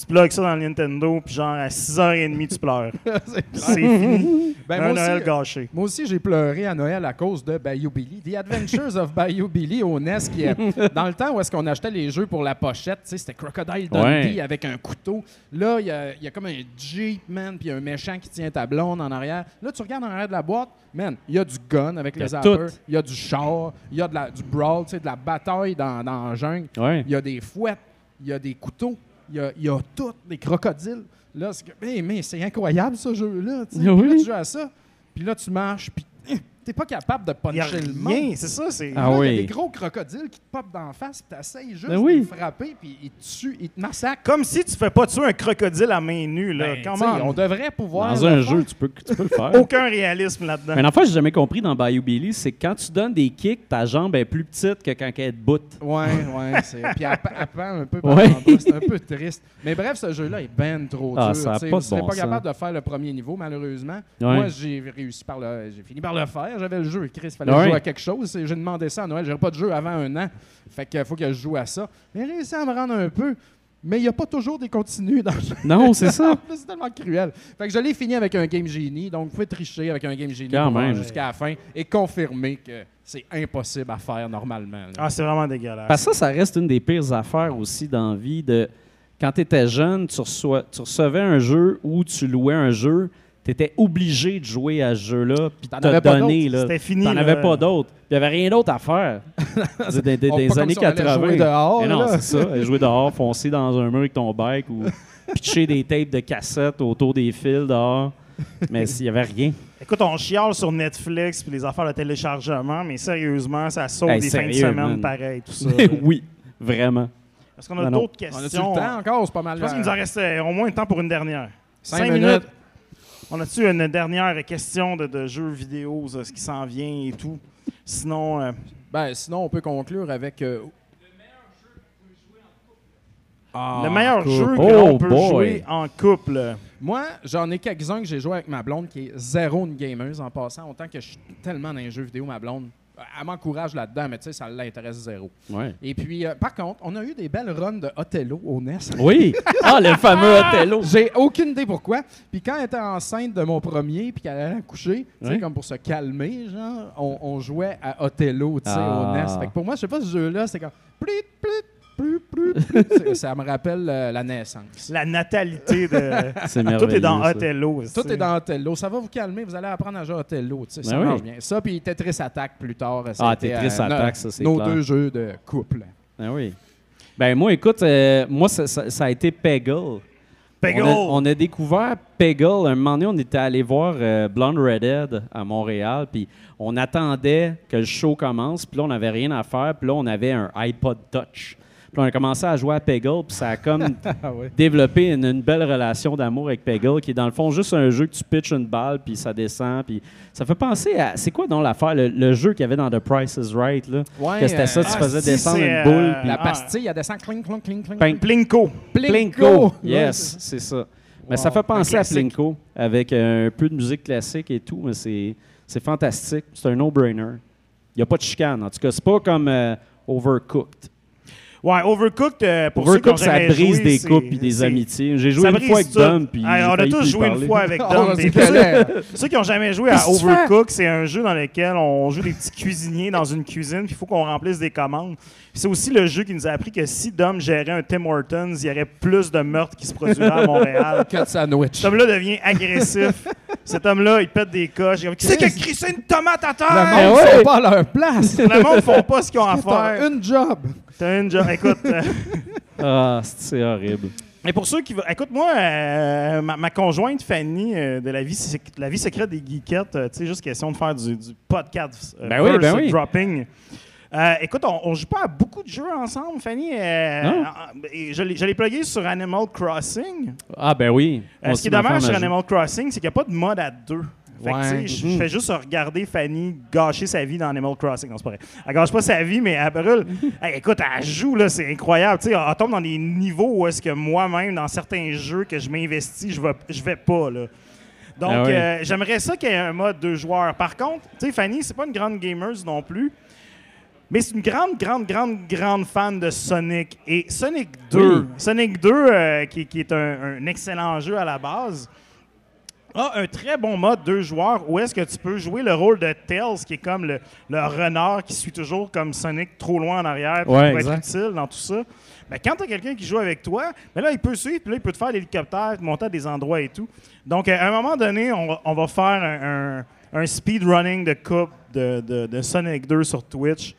Tu plugues ça dans le Nintendo, puis genre, à 6h30, tu pleures. C'est- C'est fini. Ben, un moi aussi, Noël gâché. Moi aussi, j'ai pleuré à Noël à cause de Bayou Billy. The Adventures of Bayou Billy au NES, qui est dans le temps où est-ce qu'on achetait les jeux pour la pochette, tu sais, c'était Crocodile Dundee Ouais. avec un couteau. Là, il y a, il y a comme un Jeep, man, puis un méchant qui tient ta blonde en arrière. Là, tu regardes en arrière de la boîte, man, il y a du gun avec les zappers, il y a du char, il y a de la, du brawl, tu sais, de la bataille dans, dans la jungle. Ouais. Il y a des fouettes, il y a des couteaux, il y a, y a tout, des crocodiles. Là, c'est mais, incroyable ce jeu-là. tu. Oui. Puis là, tu joues à ça, puis là, tu marches, puis t'es pas capable de puncher le monde. c'est ça. C'est... Ah Là, Il y a oui. des gros crocodiles qui te popent d'en face, puis t'essayes juste Ben oui. de les frapper, puis ils te tuent, ils te massacrent. Comme si tu fais pas tuer un crocodile à main nue. Là. Ben, même. on devrait pouvoir. Dans un faire. jeu, tu peux, tu peux le faire. Aucun réalisme là-dedans. Mais affaire que j'ai jamais compris dans Bayou Billy, c'est que quand tu donnes des kicks, ta jambe est plus petite que quand elle est debout. Ouais, ouais. c'est- Puis elle, elle pend un peu par Ouais. en bas, c'est un peu triste. Mais bref, ce jeu-là est ben trop Ah, dur. ça a pas de bon pas sens. capable de faire le premier niveau, malheureusement. Ouais. Moi, j'ai réussi par le. J'ai fini par le faire. J'avais le jeu. Chris, fallait Ouais. jouer à quelque chose. Et J'ai demandé ça à Noël. J'avais pas de jeu avant un an. Fait qu'il faut que je joue à ça. Mais j'ai réussi à me rendre un peu. Mais il n'y a pas toujours des continues dans le jeu. Non, c'est ça. C'est tellement cruel. Fait que je l'ai fini avec un Game Genie. Donc, vous pouvez tricher avec un Game Genie jusqu'à la fin et confirmer que c'est impossible à faire normalement. là. Ah, c'est vraiment dégueulasse. Parce que ça, ça reste une des pires affaires aussi dans la vie. De... Quand tu étais jeune, tu, reçois- tu recevais un jeu ou tu louais un jeu, tu étais obligé de jouer à ce jeu-là puis T'en te donner. C'était fini, T'en avais pas d'autres. Puis Il n'y avait rien d'autre à faire. C'est des, des- des pas comme années si on allait 80. jouer dehors, Mais non, là. c'est ça. Jouer dehors, foncer dans un mur avec ton bike ou pitcher des tapes de cassettes autour des fils dehors. Mais s'il n'y avait rien. Écoute, on chiale sur Netflix puis les affaires de téléchargement, mais sérieusement, ça sauve Hey, des fins de semaine man. pareil, tout ça. oui, vraiment. Est-ce qu'on a Non, non. d'autres On a-tu questions? le temps encore? C'est pas mal. Je pense qu'il nous en reste au moins le temps pour une dernière. Cinq Cinq minutes. On a-tu une dernière question de, de jeux vidéo, ça, ce qui s'en vient et tout? Sinon, euh, Ben, sinon, on peut conclure avec. euh, Ah, le meilleur couple. jeu Oh, que l'on peut boy. jouer en couple. Moi, j'en ai quelques-uns que j'ai joué avec ma blonde qui est zéro une gameuse en passant. Autant que je suis tellement dans les jeux vidéo, ma blonde. Elle m'encourage là-dedans, mais tu sais, ça l'intéresse zéro. Ouais. Et puis, euh, par contre, on a eu des belles runs de Othello au NES. Oui. Ah, le fameux Othello. J'ai aucune idée pourquoi. Puis quand elle était enceinte de mon premier, puis qu'elle allait coucher, tu sais, Ouais. comme pour se calmer, genre, on, on jouait à Othello, tu sais, Ah. au NES. Fait que pour moi, je sais pas, ce jeu-là, c'est comme... Plit, plit, Ça me rappelle euh, la naissance. La natalité de. C'est Tout est dans ça. Othello. Tout est dans Othello. Ça va vous calmer. Vous allez apprendre à jouer à Othello. ça Ben oui. marche bien. Ça, puis Tetris Attack plus tard. ça Ah, Tetris euh, Attack, ça, c'est Nos clair. deux jeux de couple. Ah oui. Ben moi, écoute, euh, moi, ça, ça- ça a été Peggle. Peggle. On a, on a découvert Peggle. Un moment donné, on était allé voir euh, Blonde Redhead à Montréal, puis on attendait que le show commence, puis là, on n'avait rien à faire, puis là, on avait un iPod Touch. Puis on a commencé à jouer à Peggle, puis ça a comme Ah développé une, une belle relation d'amour avec Peggle, qui est dans le fond juste un jeu que tu pitches une balle, puis ça descend, puis ça fait penser à... C'est quoi donc l'affaire, le, le jeu qu'il y avait dans The Price is Right, là? Ouais, que c'était ça, euh, tu ah, faisais si, descendre une euh, boule, puis La Ah. pastille, elle descend cling, cling, cling. Pling- Plinko. Plinko, yes, c'est ça. Mais Wow. ça fait penser à. Plinko avec euh, un peu de musique classique et tout, mais c'est c'est fantastique. C'est un no-brainer. Il n'y a pas de chicane. En tout cas, c'est pas comme euh, Overcooked. Ouais, Overcooked, euh, pour Overcooked, ceux qui ont ça jamais brise joué, des c'est- couples et des amitiés. J'ai joué ça une fois avec tout. Dom, puis j'ai on a tous plus joué une fois avec Dom. Ceux qui n'ont jamais joué à Qu'est-ce que tu fais? Overcook, c'est un jeu dans lequel on joue des petits cuisiniers dans une cuisine, puis il faut qu'on remplisse des commandes. C'est aussi le jeu qui nous a appris que si Dom gérait un Tim Hortons, il y aurait plus de meurtres qui se produiraient à Montréal. Cut sandwich. Cet homme-là devient agressif. Cet homme-là, il pète des coches. Il Qui c'est qui a crissé une tomate à Le terre? monde ouais. sont pas à leur place. Le monde ne font pas ce qu'ils ont à faire. une job. T'as une job. Écoute, euh, Ah, c'est horrible. Et pour ceux qui veulent. Écoute, moi, euh, ma, ma conjointe Fanny euh, de la vie, la vie secrète des geekettes, euh, tu sais, juste question de faire du, du podcast euh, Ben oui, ben oui. dropping. Euh, écoute, on, on joue pas à beaucoup de jeux ensemble, Fanny. et je l'ai plugué sur Animal Crossing. Ah, ben oui. Euh, ce qui est dommage sur. Animal Crossing, c'est qu'il n'y a pas de mode à deux. Fait que, Ouais. tu sais, je fais juste regarder Fanny gâcher sa vie dans Animal Crossing. Non, c'est pas vrai. Elle gâche pas sa vie, mais elle brûle. Hey, écoute, elle joue, là, c'est incroyable. Tu sais, elle tombe dans des niveaux où est-ce que moi-même, dans certains jeux que je m'investis, je vais, je vais pas, là. Donc, Ah oui. euh, j'aimerais ça qu'il y ait un mode deux joueurs. Par contre, tu sais, Fanny, c'est pas une grande gamer non plus. Mais c'est une grande, grande, grande, grande fan de Sonic. Et Sonic 2, Oui. Sonic 2 euh, qui, qui est un, un excellent jeu à la base, a un très bon mode deux joueurs où est-ce que tu peux jouer le rôle de Tails, qui est comme le, le renard qui suit toujours comme Sonic trop loin en arrière pour Ouais, être exact. utile dans tout ça? Ben, quand tu as quelqu'un qui joue avec toi, ben là, il peut suivre, puis là, il peut te faire l'hélicoptère, te monter à des endroits et tout. Donc, à un moment donné, on va, on va faire un, un, un speedrunning de coupe de, de- de Sonic 2 sur Twitch.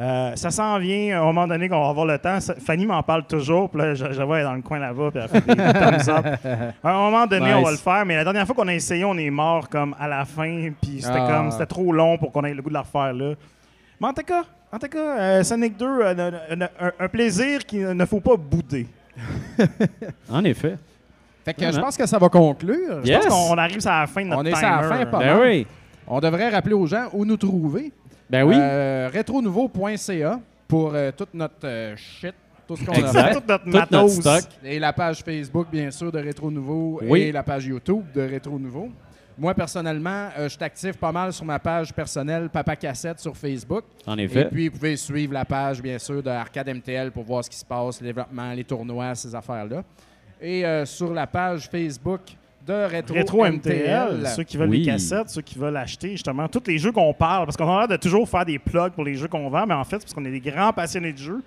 Euh, ça s'en vient à un moment donné qu'on va avoir le temps. Ça- Fanny m'en parle toujours. Puis là, je, vois elle est dans le coin là-bas. Puis elle fait des thumbs up. À un moment donné, Nice. on va le faire. Mais la dernière fois qu'on a essayé, on est mort comme à la fin. Puis c'était Ah. comme c'était trop long pour qu'on ait le goût de la refaire là. Mais en tout cas, en tout cas euh, Sonic 2, euh, un, un- un plaisir qu'il ne faut pas bouder. En effet. Fait que je pense que ça va conclure. Yes. Je pense qu'on arrive à la fin de notre On est timer. à la fin, pas Ben oui. On devrait rappeler aux gens où nous trouver. Ben oui. Euh, retronouveau.ca pour euh, toute notre euh, shit, tout ce qu'on a fait. Tout notre Tout notre stock. Et la page Facebook, bien sûr, de Rétro Nouveau Oui. et la page YouTube de Rétro Nouveau. Moi, personnellement, euh, je t'active pas mal sur ma page personnelle Papa Cassette sur Facebook. En Et effet. puis, vous pouvez suivre la page, bien sûr, de Arcade MTL pour voir ce qui se passe, le développement, les tournois, ces affaires-là. Et euh, sur la page Facebook de Rétro, Rétro MTL. MTL, ceux qui veulent Oui. les cassettes, ceux qui veulent acheter justement tous les jeux qu'on parle, parce qu'on a l'air de toujours faire des plugs pour les jeux qu'on vend, mais en fait, c'est parce qu'on est des grands passionnés de jeux.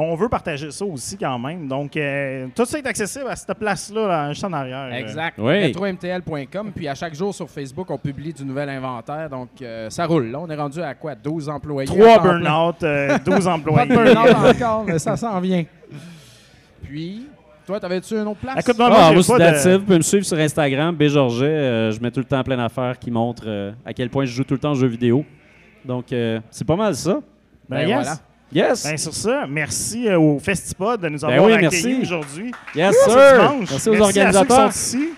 On veut partager ça aussi quand même. Donc, euh, tout ça est accessible à cette place-là, là, juste en arrière. Exact. Oui. RetroMTL.com. Puis à chaque jour sur Facebook, on publie du nouvel inventaire. Donc, euh, ça roule. Là, on est rendu à quoi? 12 employés. Trois à temps plein. burn-out, euh, 12 Pas employés. de burn-out encore, mais ça s'en vient. Puis, toi, t'avais-tu une autre place? Écoute, moi, Ah, moi, de... Vous pouvez me suivre sur Instagram, Bjorget. Euh, je mets tout le temps plein d'affaires qui montrent euh, à quel point je joue tout le temps aux jeux vidéo. Donc, euh, c'est pas mal ça. Ben, Ben yes. voilà. Yes! Ben, sur ça, merci euh, au Festipod de nous Ben avoir oui, accueillis aujourd'hui. yes, Ce sir! Merci aux à ceux qui organisateurs. sont ici.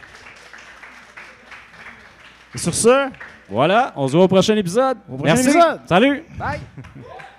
Et sur ça, Voilà, on se voit au prochain épisode. Au prochain Merci. épisode. Salut! Bye!